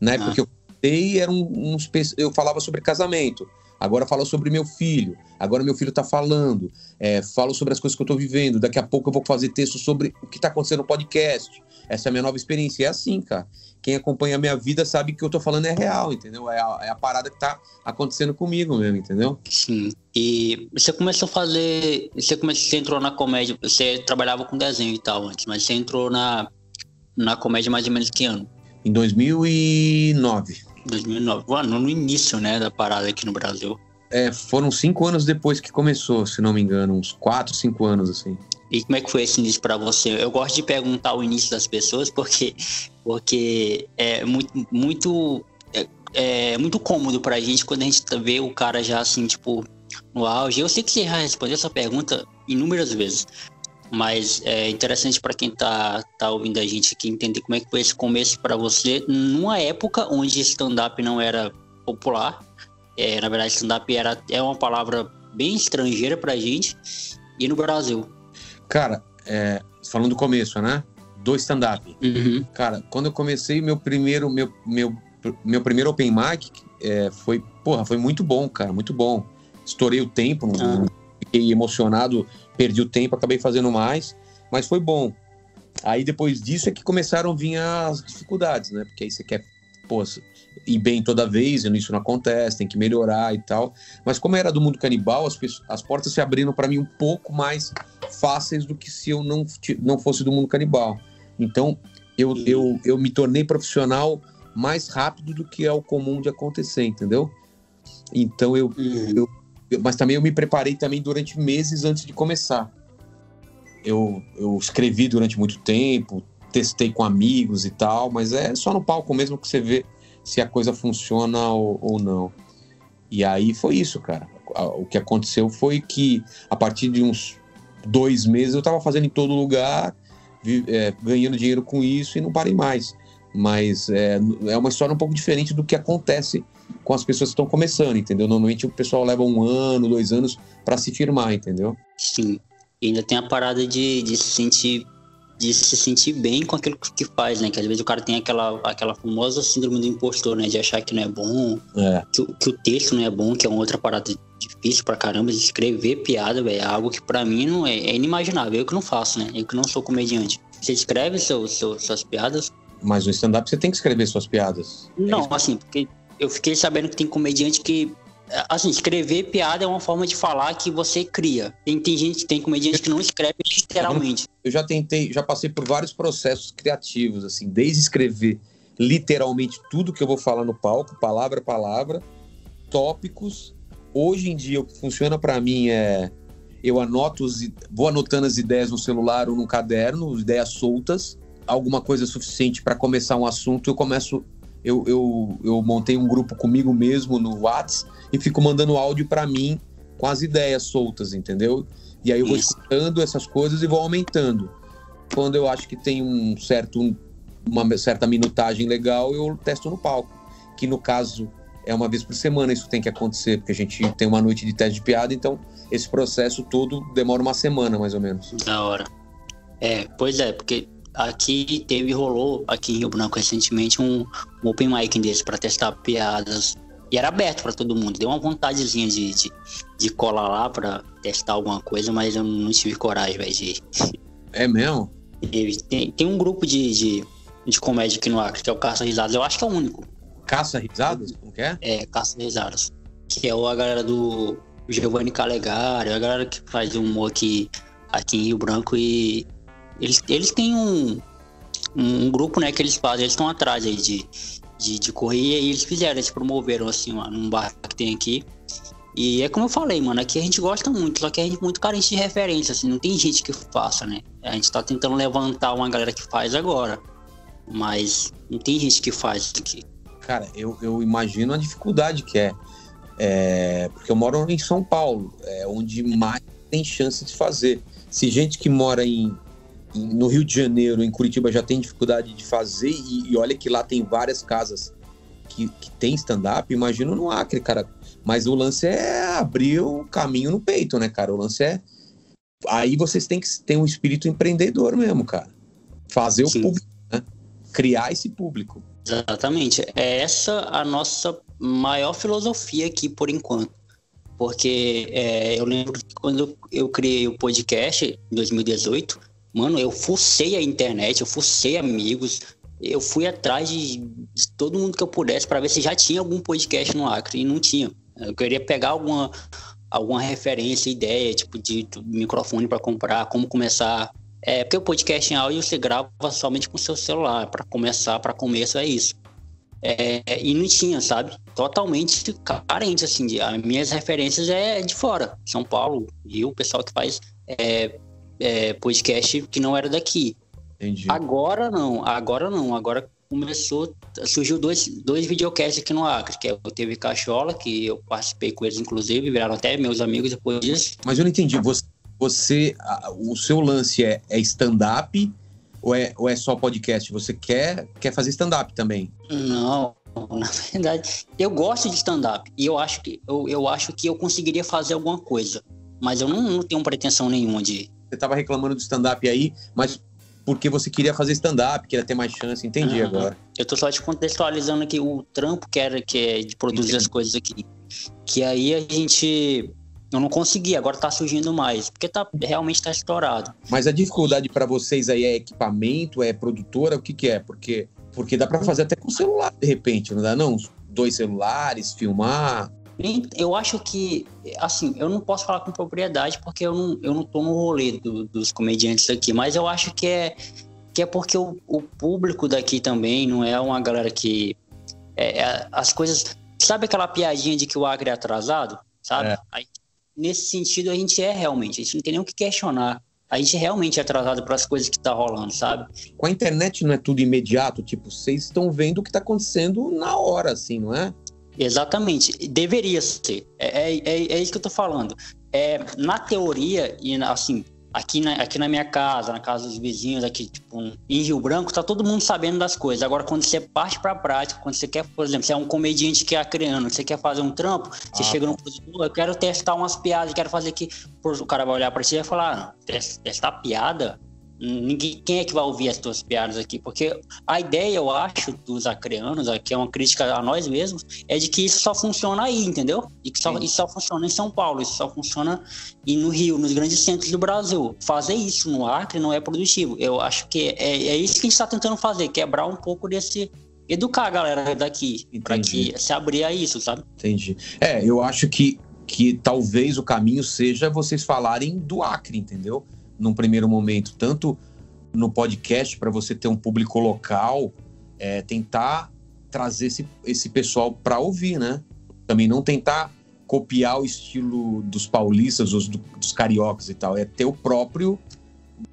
na época ah. que eu contei, era um, uns, eu falava sobre casamento. Agora falo sobre meu filho. Agora meu filho está falando. É, falo sobre as coisas que eu estou vivendo. Daqui a pouco eu vou fazer texto sobre o que está acontecendo no podcast. Essa é a minha nova experiência. É assim, cara. Quem acompanha a minha vida sabe que o que eu tô falando é real, entendeu? É a, é a parada que tá acontecendo comigo mesmo, entendeu? Sim. E você começou a fazer. Você, começou, você entrou na comédia. Você trabalhava com desenho e tal antes, mas você entrou na, na comédia mais ou menos que ano? Em 2009. 2009. Mano, no início, né, da parada aqui no Brasil. É, foram cinco anos depois que começou, se não me engano, uns quatro, cinco anos, assim. E como é que foi esse início para você? Eu gosto de perguntar o início das pessoas porque, porque é muito, muito, é, é muito cômodo pra gente quando a gente vê o cara já assim, tipo, no auge. Eu sei que você já respondeu essa pergunta inúmeras vezes, mas é interessante para quem tá, tá ouvindo a gente aqui entender como é que foi esse começo para você numa época onde stand-up não era popular. É, na verdade, stand-up era é uma palavra bem estrangeira pra gente e no Brasil. Cara, é, falando do começo, né? Do stand-up. Uhum. Cara, quando eu comecei meu primeiro, meu, meu, meu primeiro open mic, é, foi, porra, foi muito bom, cara, muito bom. Estourei o tempo, uhum. fiquei emocionado, perdi o tempo, acabei fazendo mais, mas foi bom. Aí depois disso é que começaram a vir as dificuldades, né? Porque aí você quer, pô, ir bem toda vez, isso não acontece, tem que melhorar e tal. Mas como era do mundo canibal, as, as portas se abriram para mim um pouco mais fáceis do que se eu não, não fosse do mundo canibal. Então, eu, eu, eu me tornei profissional mais rápido do que é o comum de acontecer, entendeu? Então eu, uhum. eu, mas também eu me preparei também durante meses antes de começar. Eu, eu escrevi durante muito tempo, testei com amigos e tal, mas é só no palco mesmo que você vê se a coisa funciona ou, ou não. E aí foi isso, cara. O que aconteceu foi que a partir de uns dois meses eu estava fazendo em todo lugar, é, ganhando dinheiro com isso e não parei mais. Mas é, é uma história um pouco diferente do que acontece com as pessoas que estão começando, entendeu? Normalmente o pessoal leva um ano, dois anos para se firmar, entendeu? Sim. E ainda tem a parada de, de se sentir de se sentir bem com aquilo que faz, né? Que às vezes o cara tem aquela, aquela famosa síndrome do impostor, né? De achar que não é bom, é. Que, que, o texto não é bom, que é uma outra parada difícil pra caramba. Escrever piada, velho, é algo que pra mim não é, é, inimaginável. Eu que não faço, né? Eu que não sou comediante. Você escreve seu, seu, suas piadas? Mas no stand-up você tem que escrever suas piadas. Não, é assim, porque eu fiquei sabendo que tem comediante que assim, escrever piada é uma forma de falar que você cria. Tem, tem gente, tem comediante que não escreve literalmente. Eu já tentei, já passei por vários processos criativos, assim, desde escrever literalmente tudo que eu vou falar no palco, palavra a palavra, tópicos. Hoje em dia, o que funciona para mim é eu anoto, os, vou anotando as ideias no celular ou no caderno, ideias soltas, alguma coisa suficiente para começar um assunto, eu começo eu, eu, eu montei um grupo comigo mesmo no WhatsApp e fico mandando áudio para mim com as ideias soltas, entendeu? E aí eu vou Isso. escutando essas coisas e vou aumentando. Quando eu acho que tem um certo, uma certa minutagem legal, eu testo no palco. Que no caso é uma vez por semana isso tem que acontecer, porque a gente tem uma noite de teste de piada, então esse processo todo demora uma semana, mais ou menos. Da hora. É, pois é, porque aqui teve, rolou aqui em Rio Branco recentemente um, um open mic desse para testar piadas. E era aberto para todo mundo. Deu uma vontadezinha de, de, de colar lá para testar alguma coisa, mas eu não tive coragem, velho, de. É mesmo? Tem, tem um grupo de, de, de comédia aqui no Acre, que é o Caça Risadas. Eu acho que é o único. Caça Risadas? Como que é? É, Caça Risadas. Que é a galera do Giovanni Calegari, a galera que faz humor aqui, aqui em Rio Branco e eles, eles têm um, um grupo, né, que eles fazem, eles estão atrás aí de, de, de correr e eles fizeram, eles promoveram assim, num bar que tem aqui. E é como eu falei, mano, aqui a gente gosta muito, só que a gente é muito carente de referência, assim, não tem gente que faça, né? A gente tá tentando levantar uma galera que faz agora, mas não tem gente que faz aqui. Cara, eu, eu imagino a dificuldade que é, é porque eu moro em São Paulo, é onde mais tem chance de fazer. Se gente que mora em no Rio de Janeiro, em Curitiba, já tem dificuldade de fazer, e, e olha que lá tem várias casas que, que tem stand-up, imagino no Acre, cara. Mas o lance é abrir o caminho no peito, né, cara? O lance é. Aí vocês têm que ter um espírito empreendedor mesmo, cara. Fazer Sim. o público, né? Criar esse público. Exatamente. É essa a nossa maior filosofia aqui por enquanto. Porque é, eu lembro que quando eu criei o podcast em 2018, Mano, eu fucei a internet, eu fucei amigos, eu fui atrás de, de todo mundo que eu pudesse para ver se já tinha algum podcast no Acre e não tinha. Eu queria pegar alguma, alguma referência, ideia, tipo de, de microfone para comprar, como começar. É, porque o podcast em áudio você grava somente com seu celular, para começar, para começo é isso. É, e não tinha, sabe? Totalmente carente, assim. De, as minhas referências é de fora. São Paulo, Rio, o pessoal que faz é, é, podcast que não era daqui. Entendi. Agora não, agora não. Agora começou, surgiu dois, dois videocasts aqui no Acre, que é o TV Cachola, que eu participei com eles, inclusive, viraram até meus amigos depois disso. Mas eu não entendi, você, você o seu lance é, é stand-up ou é, ou é só podcast? Você quer, quer fazer stand-up também? Não, na verdade, eu gosto de stand-up e eu acho que eu, eu acho que eu conseguiria fazer alguma coisa, mas eu não, não tenho pretensão nenhuma de, você estava reclamando do stand-up aí, mas porque você queria fazer stand-up, queria ter mais chance, entendi uhum. agora. Eu tô só te contextualizando aqui o trampo que era que é de produzir entendi. as coisas aqui. Que aí a gente eu não consegui, agora tá surgindo mais, porque tá realmente tá estourado. Mas a dificuldade para vocês aí é equipamento, é produtora, o que que é? Porque porque dá para fazer até com celular de repente, não dá não? Dois celulares, filmar. Eu acho que, assim, eu não posso falar com propriedade porque eu não, eu não tô no rolê do, dos comediantes aqui, mas eu acho que é, que é porque o, o público daqui também não é uma galera que. É, é, as coisas. Sabe aquela piadinha de que o Acre é atrasado? Sabe? É. Aí, nesse sentido, a gente é realmente. A gente não tem nem o que questionar. A gente realmente é atrasado para as coisas que tá rolando, sabe? Com a internet não é tudo imediato, tipo, vocês estão vendo o que está acontecendo na hora, assim, não é? Exatamente, deveria ser. É, é, é, é isso que eu tô falando. É, na teoria, e assim, aqui na, aqui na minha casa, na casa dos vizinhos, aqui, tipo, em Rio Branco, tá todo mundo sabendo das coisas. Agora, quando você parte pra prática, quando você quer, por exemplo, você é um comediante que é criando, você quer fazer um trampo, você ah, chega no produtor, eu quero testar umas piadas, quero fazer aqui. O cara vai olhar pra você e vai falar, ah, testar piada? Ninguém, quem é que vai ouvir as tuas piadas aqui? Porque a ideia, eu acho, dos acreanos, que é uma crítica a nós mesmos, é de que isso só funciona aí, entendeu? E que só, isso só funciona em São Paulo, isso só funciona e no Rio, nos grandes centros do Brasil. Fazer isso no Acre não é produtivo. Eu acho que é, é isso que a gente está tentando fazer, quebrar um pouco desse. Educar a galera daqui, para que se abrir a isso, sabe? Entendi. É, eu acho que, que talvez o caminho seja vocês falarem do Acre, entendeu? Num primeiro momento, tanto no podcast para você ter um público local, é, tentar trazer esse, esse pessoal para ouvir, né? Também não tentar copiar o estilo dos paulistas, dos, dos cariocas e tal, é ter o próprio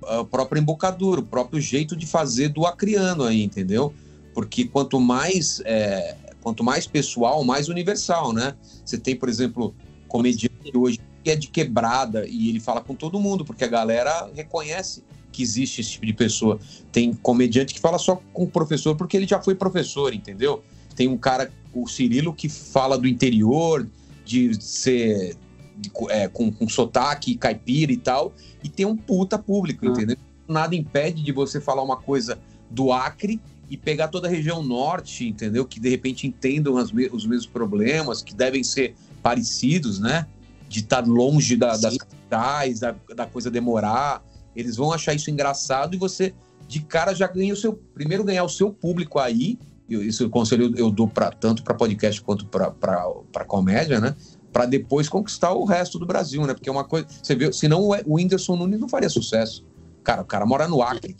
a própria embocadura, o próprio jeito de fazer do acriano aí, entendeu? Porque quanto mais é, quanto mais pessoal, mais universal, né? Você tem, por exemplo, comediante hoje é de quebrada e ele fala com todo mundo, porque a galera reconhece que existe esse tipo de pessoa. Tem comediante que fala só com o professor porque ele já foi professor, entendeu? Tem um cara, o Cirilo, que fala do interior, de ser de, é, com, com sotaque caipira e tal, e tem um puta público, ah. entendeu? Nada impede de você falar uma coisa do Acre e pegar toda a região norte, entendeu? Que de repente entendam as, os mesmos problemas, que devem ser parecidos, né? De estar tá longe da, das capitais, da, da coisa demorar. Eles vão achar isso engraçado e você, de cara, já ganha o seu. Primeiro, ganhar o seu público aí. Isso o conselho eu dou pra, tanto para podcast quanto para comédia, né? Para depois conquistar o resto do Brasil, né? Porque é uma coisa. Você vê, senão o Whindersson Nunes não faria sucesso. Cara, o cara mora no Acre.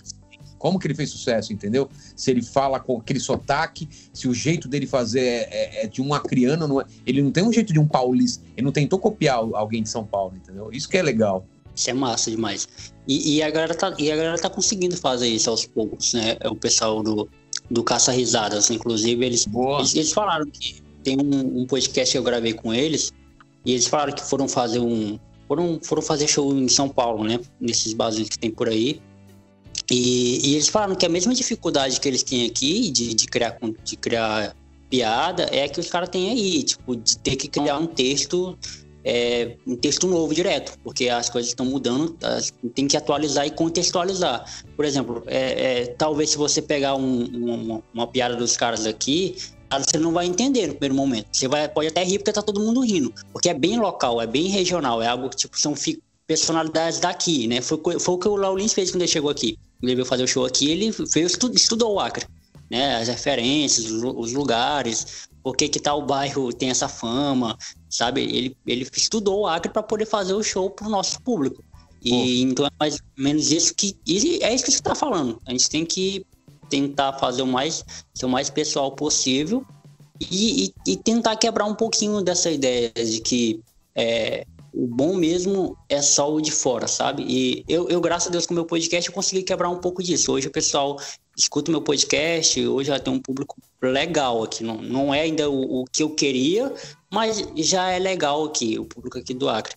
Como que ele fez sucesso, entendeu? Se ele fala com aquele sotaque, se o jeito dele fazer é, é, é de um acriano, não é, ele não tem um jeito de um paulista, ele não tentou copiar alguém de São Paulo, entendeu? Isso que é legal. Isso é massa demais. E, e, a, galera tá, e a galera tá conseguindo fazer isso aos poucos, né? É o pessoal do, do Caça Risadas, inclusive, eles, eles, eles, falaram que tem um, um podcast que eu gravei com eles, e eles falaram que foram fazer um. Foram, foram fazer show em São Paulo, né? Nesses bases que tem por aí. E, e, eles falaram que a mesma dificuldade que eles têm aqui de, de, criar, de criar piada é que os caras têm aí, tipo, de ter que criar um texto, é, um texto novo direto, porque as coisas estão mudando, tem que atualizar e contextualizar. Por exemplo, é, é, talvez se você pegar um, uma, uma piada dos caras aqui, você não vai entender no primeiro momento. Você vai, pode até rir porque tá todo mundo rindo. Porque é bem local, é bem regional, é algo que tipo, são personalidades daqui, né? Foi, foi o que o Laulins fez quando ele chegou aqui ele veio fazer o show aqui, ele veio estudou o Acre, né? As referências, os lugares, por que que tal bairro tem essa fama, sabe? Ele, ele estudou o Acre para poder fazer o show para o nosso público. E Pô. então é mais ou menos isso que é isso que você está falando. A gente tem que tentar fazer o mais ser o mais pessoal possível e, e, e tentar quebrar um pouquinho dessa ideia de que é, o bom mesmo é só o de fora, sabe? E eu, eu, graças a Deus, com o meu podcast, eu consegui quebrar um pouco disso. Hoje o pessoal escuta o meu podcast, hoje já tem um público legal aqui. Não, não é ainda o, o que eu queria, mas já é legal aqui, o público aqui do Acre.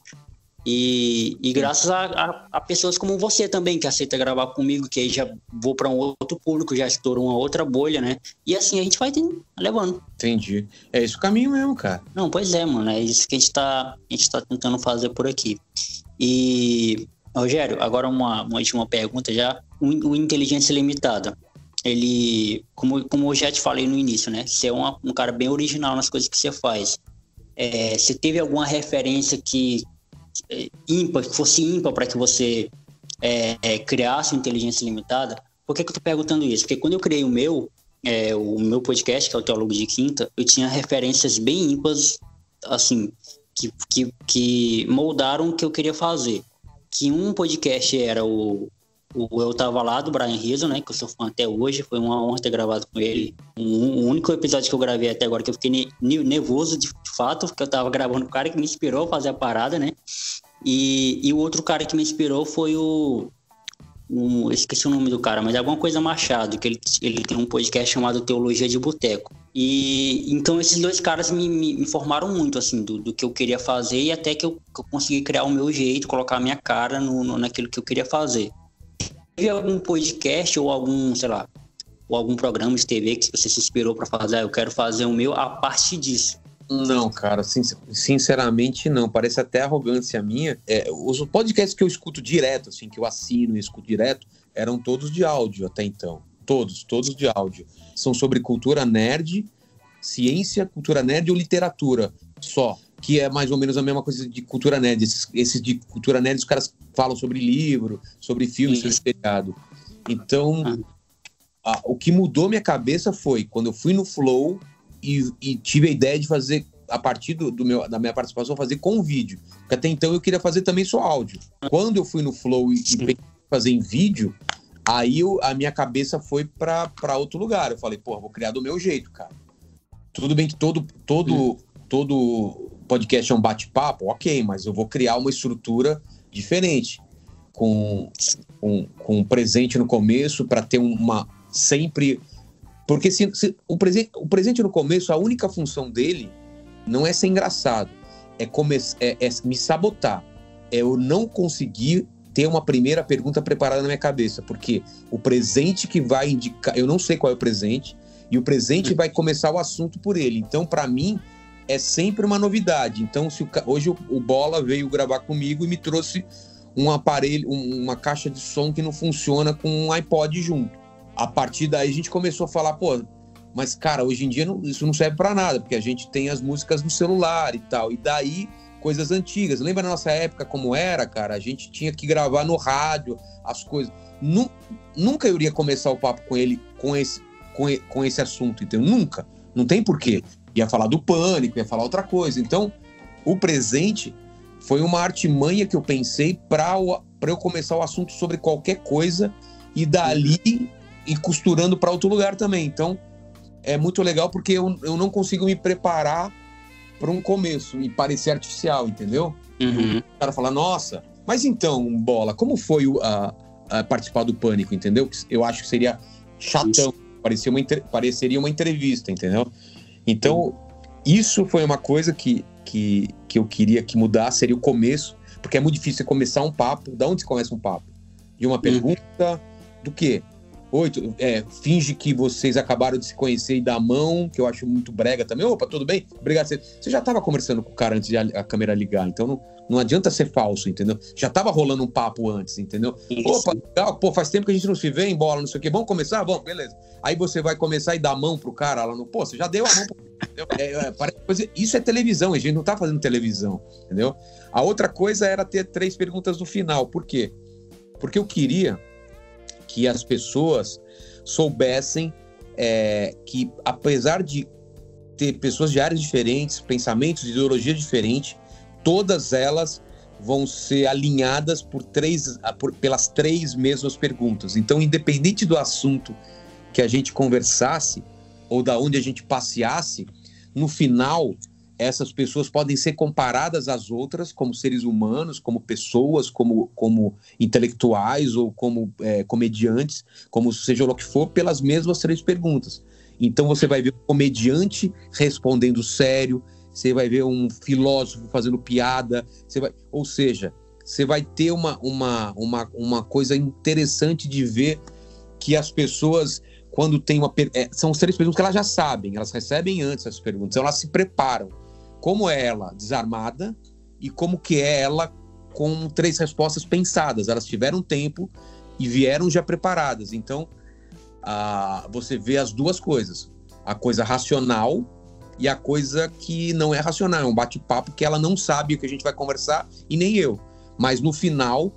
E, e graças a, a, a, pessoas como você também, que aceita gravar comigo, que aí já vou para um outro público, já estourou uma outra bolha, né? E assim a gente vai levando. Entendi. É esse o caminho mesmo, cara. Não, pois é, mano. É isso que a gente tá, a gente tá tentando fazer por aqui. E, Rogério, agora uma, uma última pergunta já. O, o Inteligência Limitada. Ele, como, como eu já te falei no início, né? Você é uma, um cara bem original nas coisas que você faz. É, você teve alguma referência que ímpar, que fosse ímpar para que você é, é, criasse inteligência limitada. Por que, que eu estou perguntando isso? Porque quando eu criei o meu, é, o meu podcast, que é o Teólogo de Quinta, eu tinha referências bem ímpares, assim, que, que, que moldaram o que eu queria fazer. Que um podcast era o, o Eu Tava Lá, do Brian Rizzo, né? Que eu sou fã até hoje. Foi uma honra ter gravado com ele. Um, o único episódio que eu gravei até agora que eu fiquei nervoso de, fato, porque eu tava gravando o cara que me inspirou a fazer a parada, né? E, e o outro cara que me inspirou foi o. Um, esqueci o nome do cara, mas é alguma coisa Machado, que ele, ele tem um podcast chamado Teologia de Boteco. E então esses dois caras me, me, me formaram muito, assim, do, do, que eu queria fazer e até que eu, que eu consegui criar o meu jeito, colocar a minha cara no, no, naquilo que eu queria fazer. Teve algum podcast ou algum, sei lá, ou algum programa de TV que você se inspirou para fazer? Ah, eu quero fazer o meu a partir disso. Não, cara, sinceramente não. Parece até arrogância minha. É, os podcasts que eu escuto direto, assim, que eu assino e escuto direto, eram todos de áudio até então. Todos, todos de áudio. São sobre cultura nerd, ciência, cultura nerd ou literatura só. Que é mais ou menos a mesma coisa de cultura nerd. Esses, esses de cultura nerd, os caras falam sobre livro, sobre filme, sobre seriado. Então, ah. a, o que mudou minha cabeça foi quando eu fui no Flow e, e tive a ideia de fazer, a partir do, do, meu, da minha participação, fazer com vídeo. Porque até então eu queria fazer também só áudio. Quando eu fui no Flow e, e fazer em vídeo, aí eu, a minha cabeça foi para outro lugar. Eu falei, pô, vou criar do meu jeito, cara. Tudo bem que todo, todo, todo podcast é um bate-papo, ok, mas eu vou criar uma estrutura diferente. Com, com, com um presente no começo para ter uma sempre porque se, se, o, presente, o presente no começo, a única função dele não é ser engraçado, é, come, é, é me sabotar. É eu não conseguir ter uma primeira pergunta preparada na minha cabeça, porque o presente que vai indicar, eu não sei qual é o presente, e o presente vai começar o assunto por ele. Então, para mim, é sempre uma novidade. Então, se o, hoje o, o, Bola veio gravar comigo e me trouxe um aparelho, um, uma caixa de som que não funciona com um iPod junto a partir daí a gente começou a falar, pô, mas cara, hoje em dia não, isso não serve para nada, porque a gente tem as músicas no celular e tal. E daí coisas antigas. Lembra na nossa época como era, cara? A gente tinha que gravar no rádio as coisas. Nunca eu iria começar o papo com ele com esse, com, com esse assunto, entendeu? Nunca. Não tem porquê. Ia falar do pânico, ia falar outra coisa. Então, o presente foi uma artimanha que eu pensei para eu começar o assunto sobre qualquer coisa e dali e costurando para outro lugar também. Então, é muito legal porque eu, eu não consigo me preparar para um começo e parecer artificial, entendeu? Uhum. O cara fala, nossa, mas então, Bola, como foi o, a, a participar do Pânico, entendeu? Eu acho que seria chatão, parecia uma, pareceria uma entrevista, entendeu? Então, isso foi uma coisa que, que, que eu queria que mudasse, seria o começo, porque é muito difícil começar um papo. Da onde se começa um papo? De uma uhum. pergunta do quê? Oi, é, finge que vocês acabaram de se conhecer e dar a mão, que eu acho muito brega também. Opa, tudo bem? Obrigado. Você já estava conversando com o cara antes de a, câmera ligar, então não, não adianta ser falso, entendeu? Já estava rolando um papo antes, entendeu? Isso. Opa, legal, pô, faz tempo que a gente não se vê em bola, não sei o quê. Vamos começar? Bom, beleza. Aí você vai começar e dar a mão pro cara lá no. Pô, você já deu a mão pro é, é, Isso é televisão, a gente não tá fazendo televisão, entendeu? A outra coisa era ter três perguntas no final. Por quê? Porque eu queria que as pessoas soubessem é, que, apesar de ter pessoas de áreas diferentes, pensamentos, ideologias diferentes, todas elas vão ser alinhadas por três, por, pelas três mesmas perguntas. Então, independente do assunto que a gente conversasse ou da onde a gente passeasse, no final essas pessoas podem ser comparadas às outras como seres humanos, como pessoas, como, como intelectuais ou como é, comediantes, como seja o que for, pelas mesmas três perguntas. Então você vai ver um comediante respondendo sério, você vai ver um filósofo fazendo piada, você vai, ou seja, você vai ter uma, uma, uma, uma coisa interessante de ver que as pessoas quando tem uma é, são três perguntas que elas já sabem, elas recebem antes as perguntas, então elas se preparam como é ela desarmada e como que é ela com três respostas pensadas. Elas tiveram tempo e vieram já preparadas. Então, a, você vê as duas coisas: a coisa racional e a coisa que não é racional. É um bate-papo que ela não sabe o que a gente vai conversar e nem eu. Mas no final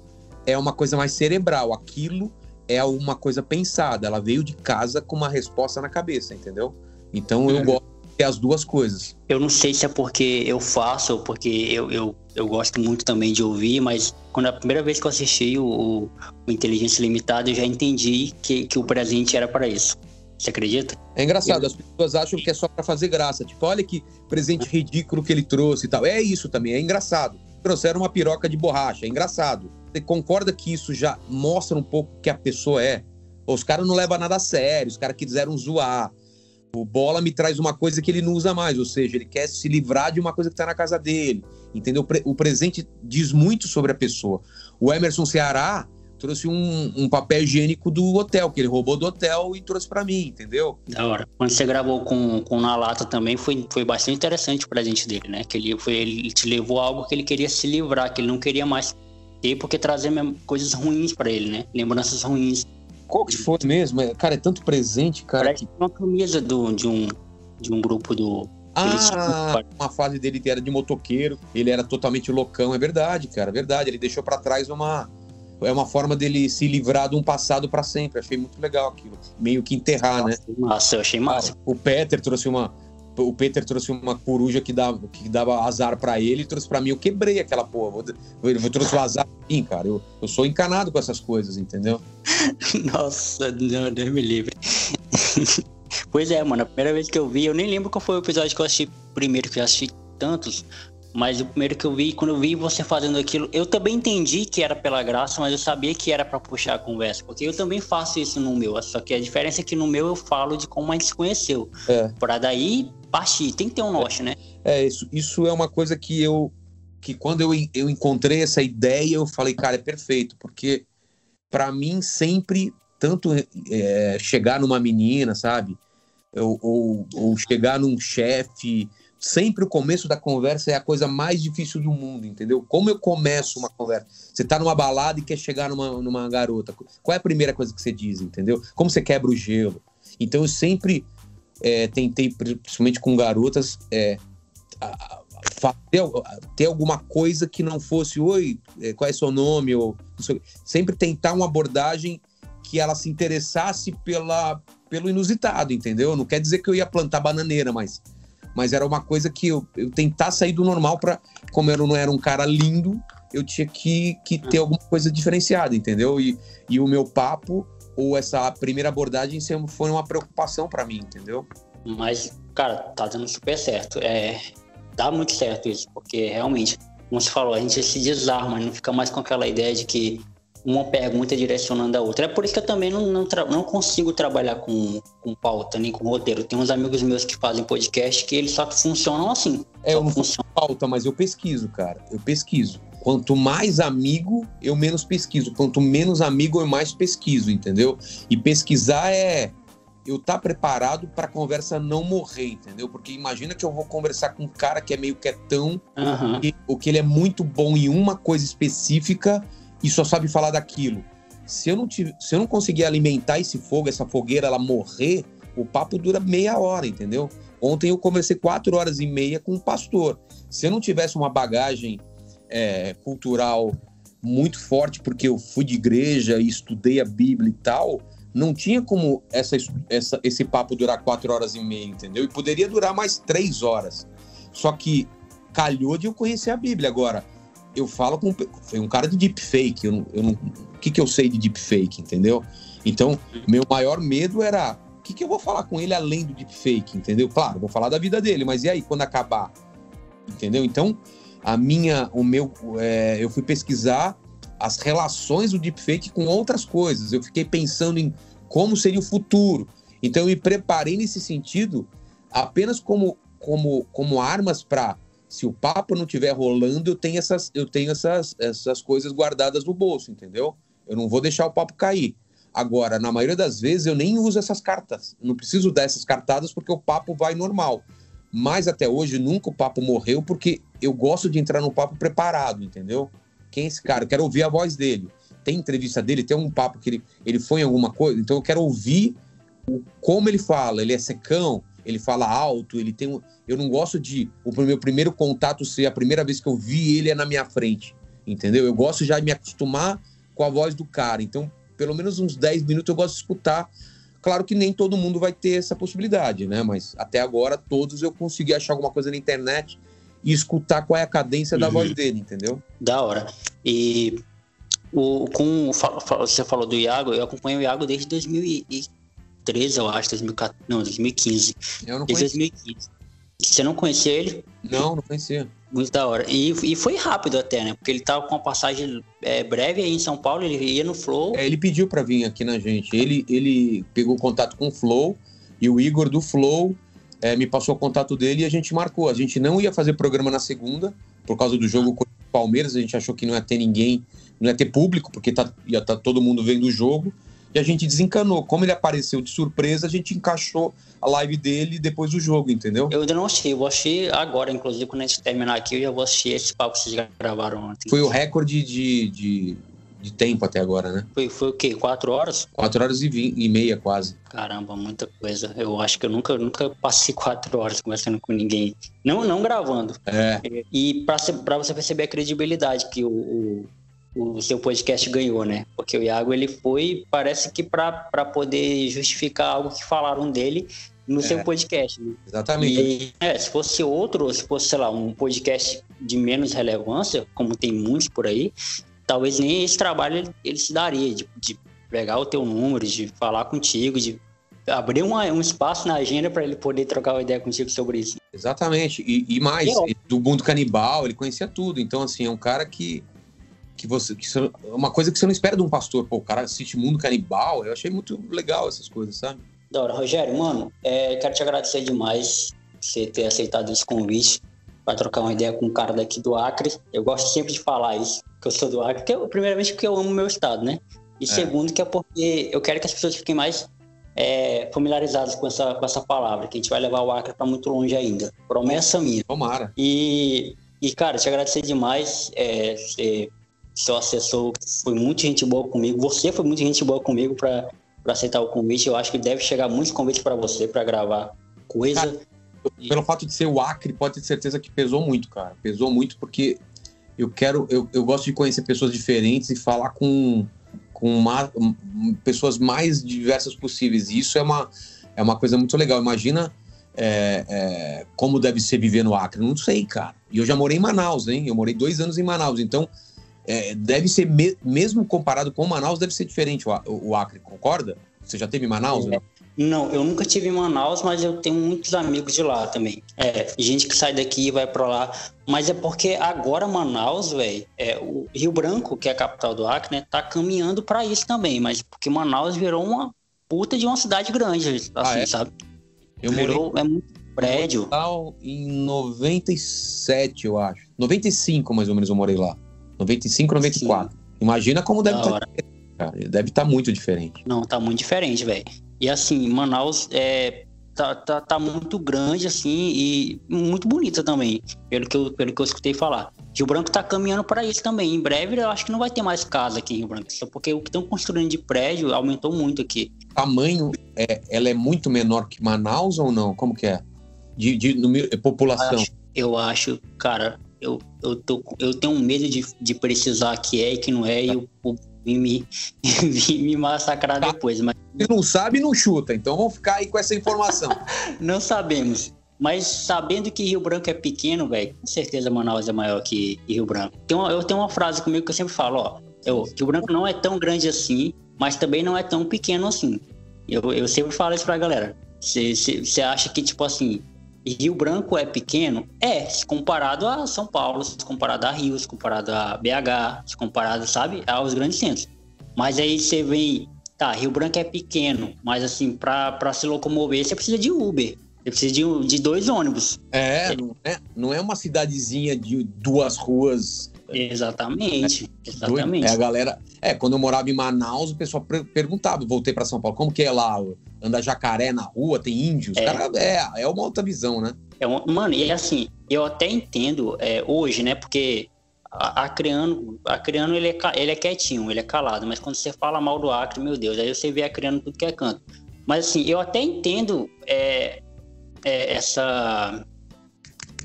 é uma coisa mais cerebral. Aquilo é uma coisa pensada. Ela veio de casa com uma resposta na cabeça, entendeu? Então eu é. gosto ter as duas coisas. Eu não sei se é porque eu faço ou porque eu, eu, eu gosto muito também de ouvir, mas quando a primeira vez que eu assisti o, o Inteligência Limitada, eu já entendi que, que o presente era para isso. Você acredita? É engraçado, as pessoas acham que é só para fazer graça. Tipo, olha que presente ridículo que ele trouxe e tal. É isso também, é engraçado. Trouxeram uma piroca de borracha, é engraçado. Você concorda que isso já mostra um pouco que a pessoa é? Os caras não levam nada a sério, os caras quiseram zoar. O Bola me traz uma coisa que ele não usa mais, ou seja, ele quer se livrar de uma coisa que está na casa dele. Entendeu? O presente diz muito sobre a pessoa. O Emerson Ceará trouxe um, um, papel higiênico do hotel, que ele roubou do hotel e trouxe para mim, entendeu? Da hora. Quando você gravou com, com Na Lata também, foi, foi bastante interessante o presente dele, né? Que ele, foi, ele te levou algo que ele queria se livrar, que ele não queria mais ter, porque trazer coisas ruins para ele, né? Lembranças ruins. Qual que foi mesmo? É, cara, é tanto presente, cara. Parece que... uma camisa do, de, um, de um grupo do, ah, uma fase dele que era de motoqueiro, ele era totalmente loucão, é verdade, cara, é verdade. Ele deixou para trás uma, é uma forma dele se livrar de um passado para sempre. Achei muito legal aquilo. Meio que enterrar, Nossa, né? Massa, eu achei massa. O Peter trouxe uma. O Peter trouxe uma coruja que dava, que dava azar para ele e trouxe para mim. Eu quebrei aquela porra. Eu, eu trouxe o azar pra mim, cara. Eu, eu sou encanado com essas coisas, entendeu? Nossa, não, Deus me livre. pois é, mano. A primeira vez que eu vi, eu nem lembro qual foi o episódio que eu assisti primeiro, que eu assisti tantos. Mas o primeiro que eu vi, quando eu vi você fazendo aquilo, eu também entendi que era pela graça, mas eu sabia que era para puxar a conversa, porque eu também faço isso no meu. Só que a diferença é que no meu eu falo de como a gente se conheceu. É. Para daí partir, tem que ter um norte, é. né? É, isso, isso é uma coisa que eu que quando eu, eu encontrei essa ideia, eu falei, cara, é perfeito, porque para mim sempre tanto é, chegar numa menina, sabe? Ou, ou, ou chegar num chefe, sempre o começo da conversa é a coisa mais difícil do mundo, entendeu? Como eu começo uma conversa? Você tá numa balada e quer chegar numa, numa garota. Qual é a primeira coisa que você diz, entendeu? Como você quebra o gelo? Então eu sempre é, tentei, principalmente com garotas, é, ter, ter alguma coisa que não fosse, oi, é, qual é seu nome? Ou, sempre tentar uma abordagem que ela se interessasse pela, pelo inusitado, entendeu? Não quer dizer que eu ia plantar bananeira, mas mas era uma coisa que eu, eu tentar sair do normal para como eu não era um cara lindo, eu tinha que, que ter alguma coisa diferenciada, entendeu? E, e o meu papo ou essa primeira abordagem sempre foi uma preocupação para mim, entendeu? Mas, cara, tá dando super certo. É, dá muito certo isso, porque realmente, como você falou, a gente se desarma, não fica mais com aquela ideia de que uma pergunta direcionando a outra. É por isso que eu também não, não, não consigo trabalhar com, com pauta, nem com roteiro. Tem uns amigos meus que fazem podcast que eles só funcionam assim. É, eu não funcionam. pauta, mas eu pesquiso, cara. Eu pesquiso. Quanto mais amigo, eu menos pesquiso. Quanto menos amigo, eu mais pesquiso, entendeu? E pesquisar é eu estar tá preparado para a conversa não morrer, entendeu? Porque imagina que eu vou conversar com um cara que é meio quietão, uhum. ou que ele é muito bom em uma coisa específica e só sabe falar daquilo. Se eu não, tive, se eu não conseguir alimentar esse fogo, essa fogueira, ela morrer, o papo dura meia hora, entendeu? Ontem eu conversei quatro horas e meia com um pastor. Se eu não tivesse uma bagagem é, cultural muito forte, porque eu fui de igreja e estudei a Bíblia e tal, não tinha como essa, essa, esse papo durar quatro horas e meia, entendeu? E poderia durar mais três horas. Só que calhou de eu conhecer a Bíblia. Agora, eu falo com um cara de deepfake. Eu, eu não, o que, que eu sei de deepfake, entendeu? Então, meu maior medo era o que, que eu vou falar com ele além do deepfake, entendeu? Claro, vou falar da vida dele, mas e aí quando acabar, entendeu? Então, a minha, o meu, é, eu fui pesquisar as relações do deepfake com outras coisas. Eu fiquei pensando em como seria o futuro. Então, eu me preparei nesse sentido apenas como como como armas para se o papo não estiver rolando, eu tenho essas, eu tenho essas, essas coisas guardadas no bolso, entendeu? Eu não vou deixar o papo cair. Agora, na maioria das vezes, eu nem uso essas cartas. Eu não preciso dessas cartadas porque o papo vai normal. Mas até hoje, nunca o papo morreu porque eu gosto de entrar no papo preparado, entendeu? Quem é esse cara? Eu quero ouvir a voz dele. Tem entrevista dele, tem um papo que ele, ele foi em alguma coisa, então eu quero ouvir o, como ele fala. Ele é secão, ele fala alto, ele tem um... Eu não gosto de o meu primeiro contato ser a primeira vez que eu vi ele é na minha frente, entendeu? Eu gosto já de me acostumar com a voz do cara. Então, pelo menos uns 10 minutos eu gosto de escutar Claro que nem todo mundo vai ter essa possibilidade, né? Mas até agora, todos eu consegui achar alguma coisa na internet e escutar qual é a cadência da Uhum. voz dele, entendeu? Da hora. E o, com, você falou do Iago, eu acompanho o Iago desde 2013, eu acho, 2014, não, 2015. Eu não conhecia. 2015. Você não conhecia ele? Não, não conhecia. Muito da hora. E, e foi rápido até, né? Porque ele tava com uma passagem é, breve aí em São Paulo, ele ia no Flow. É, ele pediu pra vir aqui na gente. Ele, ele pegou contato com o Flow e o Igor do Flow é, me passou o contato dele e a gente marcou. A gente não ia fazer programa na segunda, por causa do jogo com o Palmeiras. A gente achou que não ia ter ninguém, não ia ter público, porque tá, ia estar todo mundo vendo o jogo. E a gente desencanou. Como ele apareceu de surpresa, a gente encaixou a live dele depois do jogo, entendeu? Eu ainda não assisti, eu vou assistir agora, inclusive, quando a gente terminar aqui, eu já vou assistir esse papo que vocês gravaram ontem. Foi o recorde de, de, de tempo até agora, né? Foi, foi o quê? Quatro horas? 4 horas e, 20, e meia quase. Caramba, muita coisa. Eu acho que eu nunca, nunca passei quatro horas conversando com ninguém. Não, não gravando. É, E pra você perceber a credibilidade que o, o, o seu podcast ganhou, né? Porque o Iago, ele foi, parece que pra poder justificar algo que falaram dele no É. seu podcast. né? exatamente. E, é, se fosse outro, se fosse, sei lá, um podcast de menos relevância, como tem muitos por aí, talvez nem esse trabalho ele, ele se daria, de, de pegar o teu número, de falar contigo, de abrir uma- um espaço na agenda para ele poder trocar uma ideia contigo sobre isso. Exatamente. E, e mais, ele- do mundo canibal, ele conhecia tudo. Então, assim, é um cara que. Que você. Que você- uma coisa que você não espera de um pastor. Pô, o cara assiste mundo canibal. Eu achei muito legal essas coisas, sabe? Da hora. Rogério, mano, é, quero te agradecer demais por você ter aceitado esse convite para trocar uma ideia com um cara daqui do Acre. Eu gosto sempre de falar isso, que eu sou do Acre, porque eu- primeiramente porque eu amo o meu estado, né? E segundo que é porque eu quero que as pessoas fiquem mais é, familiarizadas com essa, com essa palavra, que a gente vai levar o Acre para muito longe ainda. Promessa minha. Tomara. E, e cara, te agradecer demais. É, você, seu assessor foi muito gente boa comigo. Você foi muito gente boa comigo para aceitar o convite. Eu acho que deve chegar muitos convites para você para gravar coisa. Pelo fato de ser o Acre, pode ter certeza que pesou muito, cara. Pesou muito porque eu quero. Eu, eu gosto de conhecer pessoas diferentes e falar com, com ma- um, pessoas mais diversas possíveis. E isso é uma, é uma coisa muito legal. Imagina é, é, como deve ser viver no Acre. Não sei, cara. E eu já morei em Manaus, hein? Eu morei dois anos em Manaus. Então, é, deve ser, me- mesmo comparado com Manaus, deve ser diferente o, o Acre, concorda? Você já teve em Manaus? É. Não, eu nunca tive em Manaus, mas eu tenho muitos amigos de lá também. É, gente que sai daqui e vai para lá. Mas é porque agora Manaus, velho, é, o Rio Branco, que é a capital do Acre, né, tá caminhando para isso também. Mas porque Manaus virou uma puta de uma cidade grande, assim, Ah, é? sabe? Eu morei Virou, é muito prédio. Em 97, eu acho. 95, mais ou menos, eu morei lá. 95, 94. Imagina como deve estar. cara. Deve estar muito diferente. Não, tá muito diferente, velho. E assim, Manaus é, tá, tá, tá muito grande, assim, e muito bonita também, pelo que eu, pelo que eu escutei falar. Rio Branco tá caminhando para isso também. Em breve eu acho que não vai ter mais casa aqui em Rio Branco, só porque o que estão construindo de prédio aumentou muito aqui. Tamanho, é, ela é muito menor que Manaus ou não? Como que é? De, de número- população. Acho- eu acho, cara, eu, eu, tô, eu tenho medo de, de precisar que é e que não é, e o vir me, me massacrar Tá. depois. Mas Se não sabe, não chuta. Então vamos ficar aí com essa informação. Não sabemos. Mas sabendo que Rio Branco é pequeno, velho, com certeza Manaus é maior que que Rio Branco. Tem uma- eu tenho uma frase comigo que eu sempre falo, ó. Eu, Rio Branco não é tão grande assim, mas também não é tão pequeno assim. Eu, eu sempre falo isso pra galera. Você acha que, tipo assim, Rio Branco é pequeno? É, se comparado a São Paulo, se comparado a Rio, se comparado a BH, se comparado, sabe, aos grandes centros. Mas aí você vem, tá, Rio Branco é pequeno, mas assim, pra se locomover, você precisa de Uber. Você precisa de, de dois ônibus. É, não é, não é uma cidadezinha de duas ruas. Exatamente. doido. Exatamente. É a galera. É, quando eu morava em Manaus, o pessoal per- perguntava, voltei para São Paulo, como que é lá? Anda jacaré na rua, tem índios? É. Cara, é, é uma outra visão, né? É uma- mano, e assim, eu até entendo é, hoje, né? Porque a- Acreano, Acreano ele, é, ele é quietinho, ele é calado, mas quando você fala mal do Acre, meu Deus, aí você vê Acreano tudo que é canto. Mas assim, eu até entendo é, é, essa,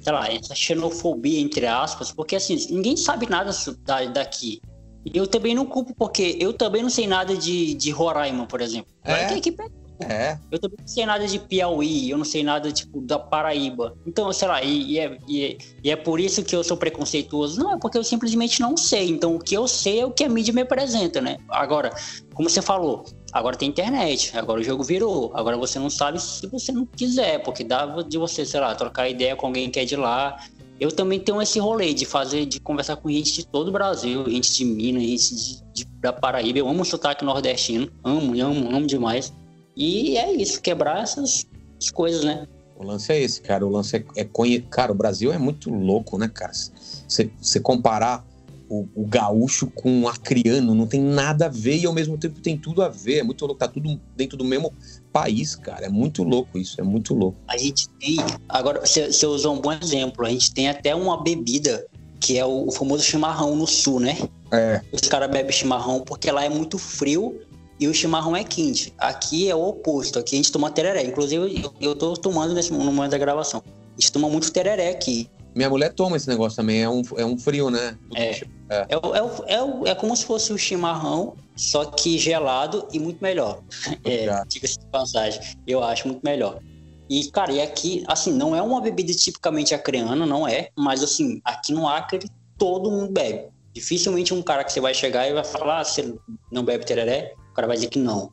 sei lá, essa xenofobia, entre aspas, porque assim, ninguém sabe nada da, daqui. E eu também não culpo, porque eu também não sei nada de, de Roraima, por exemplo. É? Perto. É. Eu também não sei nada de Piauí, eu não sei nada, tipo, da Paraíba. Então, sei lá, e, e, é, e, é, e, é, por isso que eu sou preconceituoso. Não, é porque eu simplesmente não sei. Então, o que eu sei é o que a mídia me apresenta, né? Agora, como você falou, agora tem internet, agora o jogo virou. Agora você não sabe se você não quiser, porque dá de você, sei lá, trocar ideia com alguém que é de lá. Eu também tenho esse rolê de fazer, de conversar com gente de todo o Brasil, gente de Minas, gente de, de, da Paraíba. Eu amo o sotaque nordestino, amo, amo, amo demais. E é isso, quebrar essas coisas, né? O lance é esse, cara. O lance é, é conhe... Cara, o Brasil é muito louco, né, cara? Você comparar o, o, gaúcho com o acriano não tem nada a ver e ao mesmo tempo tem tudo a ver. É muito louco. Tá tudo dentro do mesmo país, cara. É muito louco isso. É muito louco. A gente tem. Agora, você usou um bom exemplo. A gente tem até uma bebida que é o, o famoso chimarrão no sul, né? É. Os caras bebem chimarrão porque lá é muito frio e o chimarrão é quente. Aqui é o oposto. Aqui a gente toma tereré. Inclusive, eu, eu tô tomando nesse, no momento da gravação. A gente toma muito tereré aqui. Minha mulher toma esse negócio também. É um, é um frio, né? É. É. É, é, é, é como se fosse o chimarrão, só que gelado e muito melhor. É, Diga-se de passagem. Eu acho muito melhor. E, cara, e aqui, assim, não é uma bebida tipicamente acreana, não é. Mas, assim, aqui no Acre, todo mundo bebe. Dificilmente um cara que você vai chegar e vai falar, ah, você não bebe tereré? cara vai dizer que não.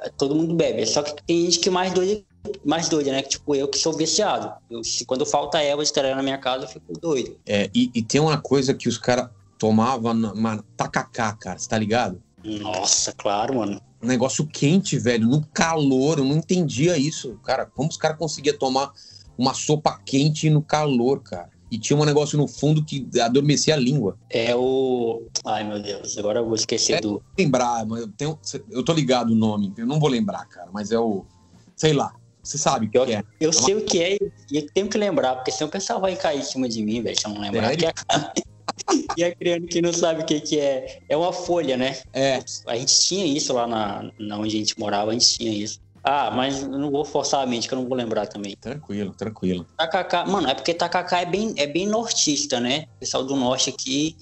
É, todo mundo bebe. Só que tem gente que mais doida, mais doida, né? Tipo, eu que sou viciado. Eu, se, quando falta erva de tereré na minha casa, eu fico doido. É, e, e tem uma coisa que os caras tomavam, uma tacacá, cara, você tá ligado? Nossa, claro, mano. Um negócio quente, velho, no calor, eu não entendia isso, cara. Como os caras conseguiam tomar uma sopa quente no calor, cara? e tinha um negócio no fundo que adormecia a língua. É o. Ai, meu Deus, agora eu vou esquecer é, do. Lembrar, mas eu, tenho... eu tô ligado o nome, eu não vou lembrar, cara, mas é o. Sei lá. Você sabe o que, eu, é. Eu é sei uma... o que é e tenho que lembrar, porque senão o pessoal vai cair em cima de mim, velho, se eu não lembrar. Que é... e a criança que não sabe o que, que é. É uma folha, né? É. A gente tinha isso lá na, na onde a gente morava, a gente tinha isso. Ah, mas não vou forçar a mente, que eu não vou lembrar também. Tranquilo, tranquilo. Tacacá, mano, é porque Tacacá é bem, é bem nortista, né? O pessoal do norte aqui.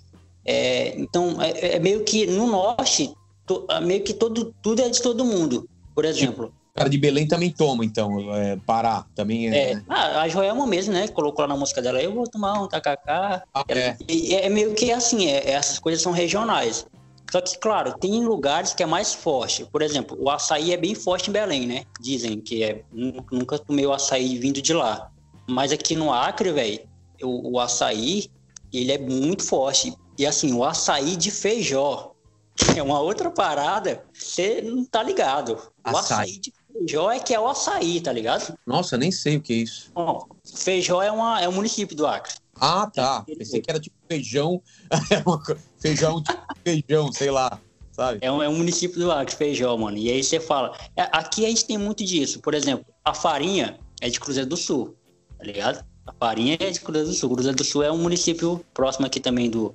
É, então, é, é, meio que no norte, to, meio que todo, tudo é de todo mundo. Por exemplo. O cara de Belém também toma, então. É, Pará também é. é. Né? Ah, a Joelma mesmo, né? Colocou lá na música dela, eu vou tomar um tacacá. Ah, é. é. meio que assim, é, essas coisas são regionais. Só que, claro, tem lugares que é mais forte. Por exemplo, o açaí é bem forte em Belém, né? Dizem que é. Nunca tomei o açaí vindo de lá. Mas aqui no Acre, velho, o, o, açaí, ele é muito forte. E assim, o açaí de feijó é uma outra parada, você não tá ligado. O açaí, açaí de feijó é que é o açaí, tá ligado? Nossa, nem sei o que é isso. Bom, feijó é, uma, é um município do Acre. Ah, tá. Pensei que era tipo feijão. feijão, tipo feijão, sei lá. Sabe? É um, é um município do Acre, Feijão, mano. E aí você fala. É, aqui a gente tem muito disso. Por exemplo, a farinha é de Cruzeiro do Sul, tá ligado? A farinha é de Cruzeiro do Sul. Cruzeiro do Sul é um município próximo aqui também do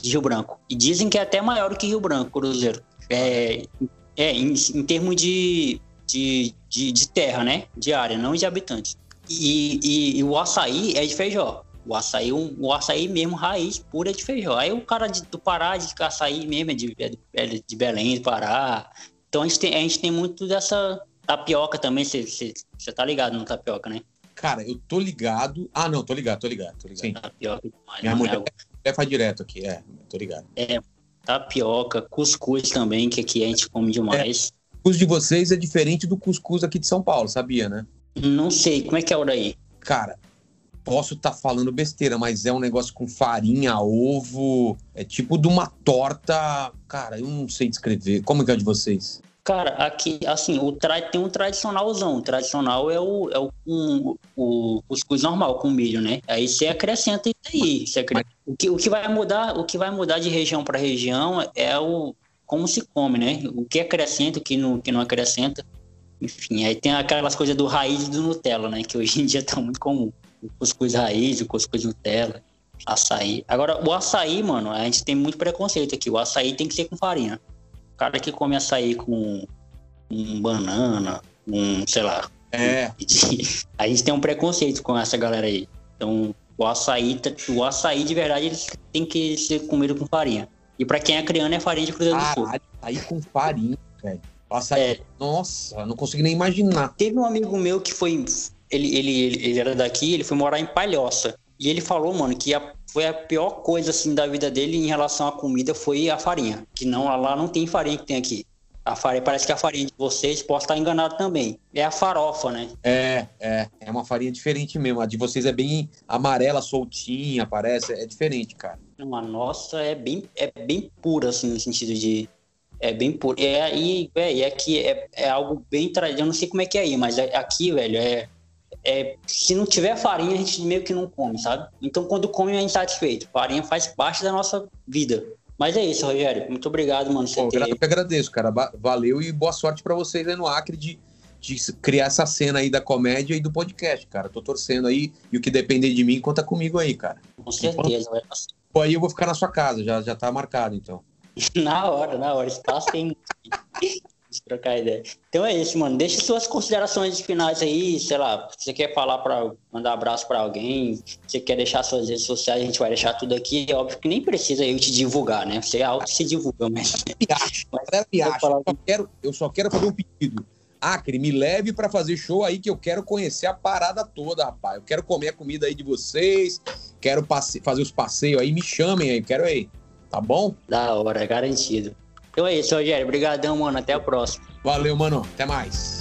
de Rio Branco. E dizem que é até maior que Rio Branco, Cruzeiro. É, é em, em termos de, de, de, de, terra, né? De área, não de habitantes. E, e, e o açaí é de Feijó. O açaí, um, o açaí mesmo, raiz pura de feijão. Aí o cara de, do Pará de açaí mesmo, é de, é de Belém, do Pará. Então a gente tem, a gente tem muito dessa tapioca também. Você tá ligado no tapioca, né? Cara, eu tô ligado. Ah, não, tô ligado, tô ligado, tô ligado. Sim. Tapioca demais. Minha mulher, mulher faz direto aqui, é, tô ligado. É, tapioca, cuscuz também, que aqui a gente come demais. É, cuscuz de vocês é diferente do cuscuz aqui de São Paulo, sabia, né? Não sei, como é que é o daí? Cara, posso estar tá falando besteira, mas é um negócio com farinha, ovo, é tipo de uma torta. Cara, eu não sei descrever. Como que é de vocês? Cara, aqui, assim, o tra... tem um tradicionalzão. O tradicional é o, é o, um, o cuscuz normal com milho, né? Aí você acrescenta isso aí. Você acrescenta... o, que, o que vai mudar, o que vai mudar de região para região é o como se come, né? O que acrescenta, o que não, que não acrescenta. Enfim, aí tem aquelas coisas do raiz do Nutella, né? Que hoje em dia tá muito comum o cuscuz raiz, o cuscuz Nutella, açaí. Agora, o açaí, mano, a gente tem muito preconceito aqui. O açaí tem que ser com farinha. O cara que come açaí com um banana, um, sei lá. É. A gente tem um preconceito com essa galera aí. Então, o açaí, o açaí de verdade, ele tem que ser comido com farinha. E para quem é criança, é farinha de Cruzeiro do Sul. Açaí com farinha, velho. Açaí. É. Nossa, não consigo nem imaginar. Teve um amigo meu que foi. Ele, ele, ele era daqui, ele foi morar em Palhoça. E ele falou, mano, que a, foi a pior coisa assim da vida dele em relação à comida foi a farinha. Que não, lá não tem farinha que tem aqui. A farinha, parece que a farinha de vocês pode estar enganado também. É a farofa, né? É, é. É uma farinha diferente mesmo. A de vocês é bem amarela, soltinha, parece. É diferente, cara. A nossa é bem, é bem pura, assim, no sentido de. É bem pura. É aí, velho, aqui é, é algo bem tradicional. Eu não sei como é que é aí, mas é, aqui, velho, é, é. Se não tiver farinha, a gente meio que não come, sabe? Então, quando come, a gente tá satisfeito. Farinha faz parte da nossa vida. Mas é isso, Rogério. Muito obrigado, mano. Pô, ter... Eu que agradeço, cara. Valeu e boa sorte para vocês aí no Acre de, de criar essa cena aí da comédia e do podcast, cara. Tô torcendo aí e o que depender de mim, conta comigo aí, cara. Com certeza, Pô, aí eu vou ficar na sua casa, já, já tá marcado, então. na hora, na hora. Espaço tem de trocar ideia. Então é isso, mano. Deixa suas considerações finais aí, sei lá, se você quer falar para mandar abraço para alguém, se você quer deixar suas redes sociais, a gente vai deixar tudo aqui. É óbvio que nem precisa eu te divulgar, né? Você é auto se divulga, mas. mas eu, só quero, eu só quero fazer um pedido. Acre, me leve para fazer show aí que eu quero conhecer a parada toda, rapaz. Eu quero comer a comida aí de vocês, quero passe fazer os passeios aí, me chamem aí, quero aí. Tá bom? Da hora, garantido. Então é isso, Rogério. Obrigadão, mano. Até a próxima. Valeu, mano. Até mais.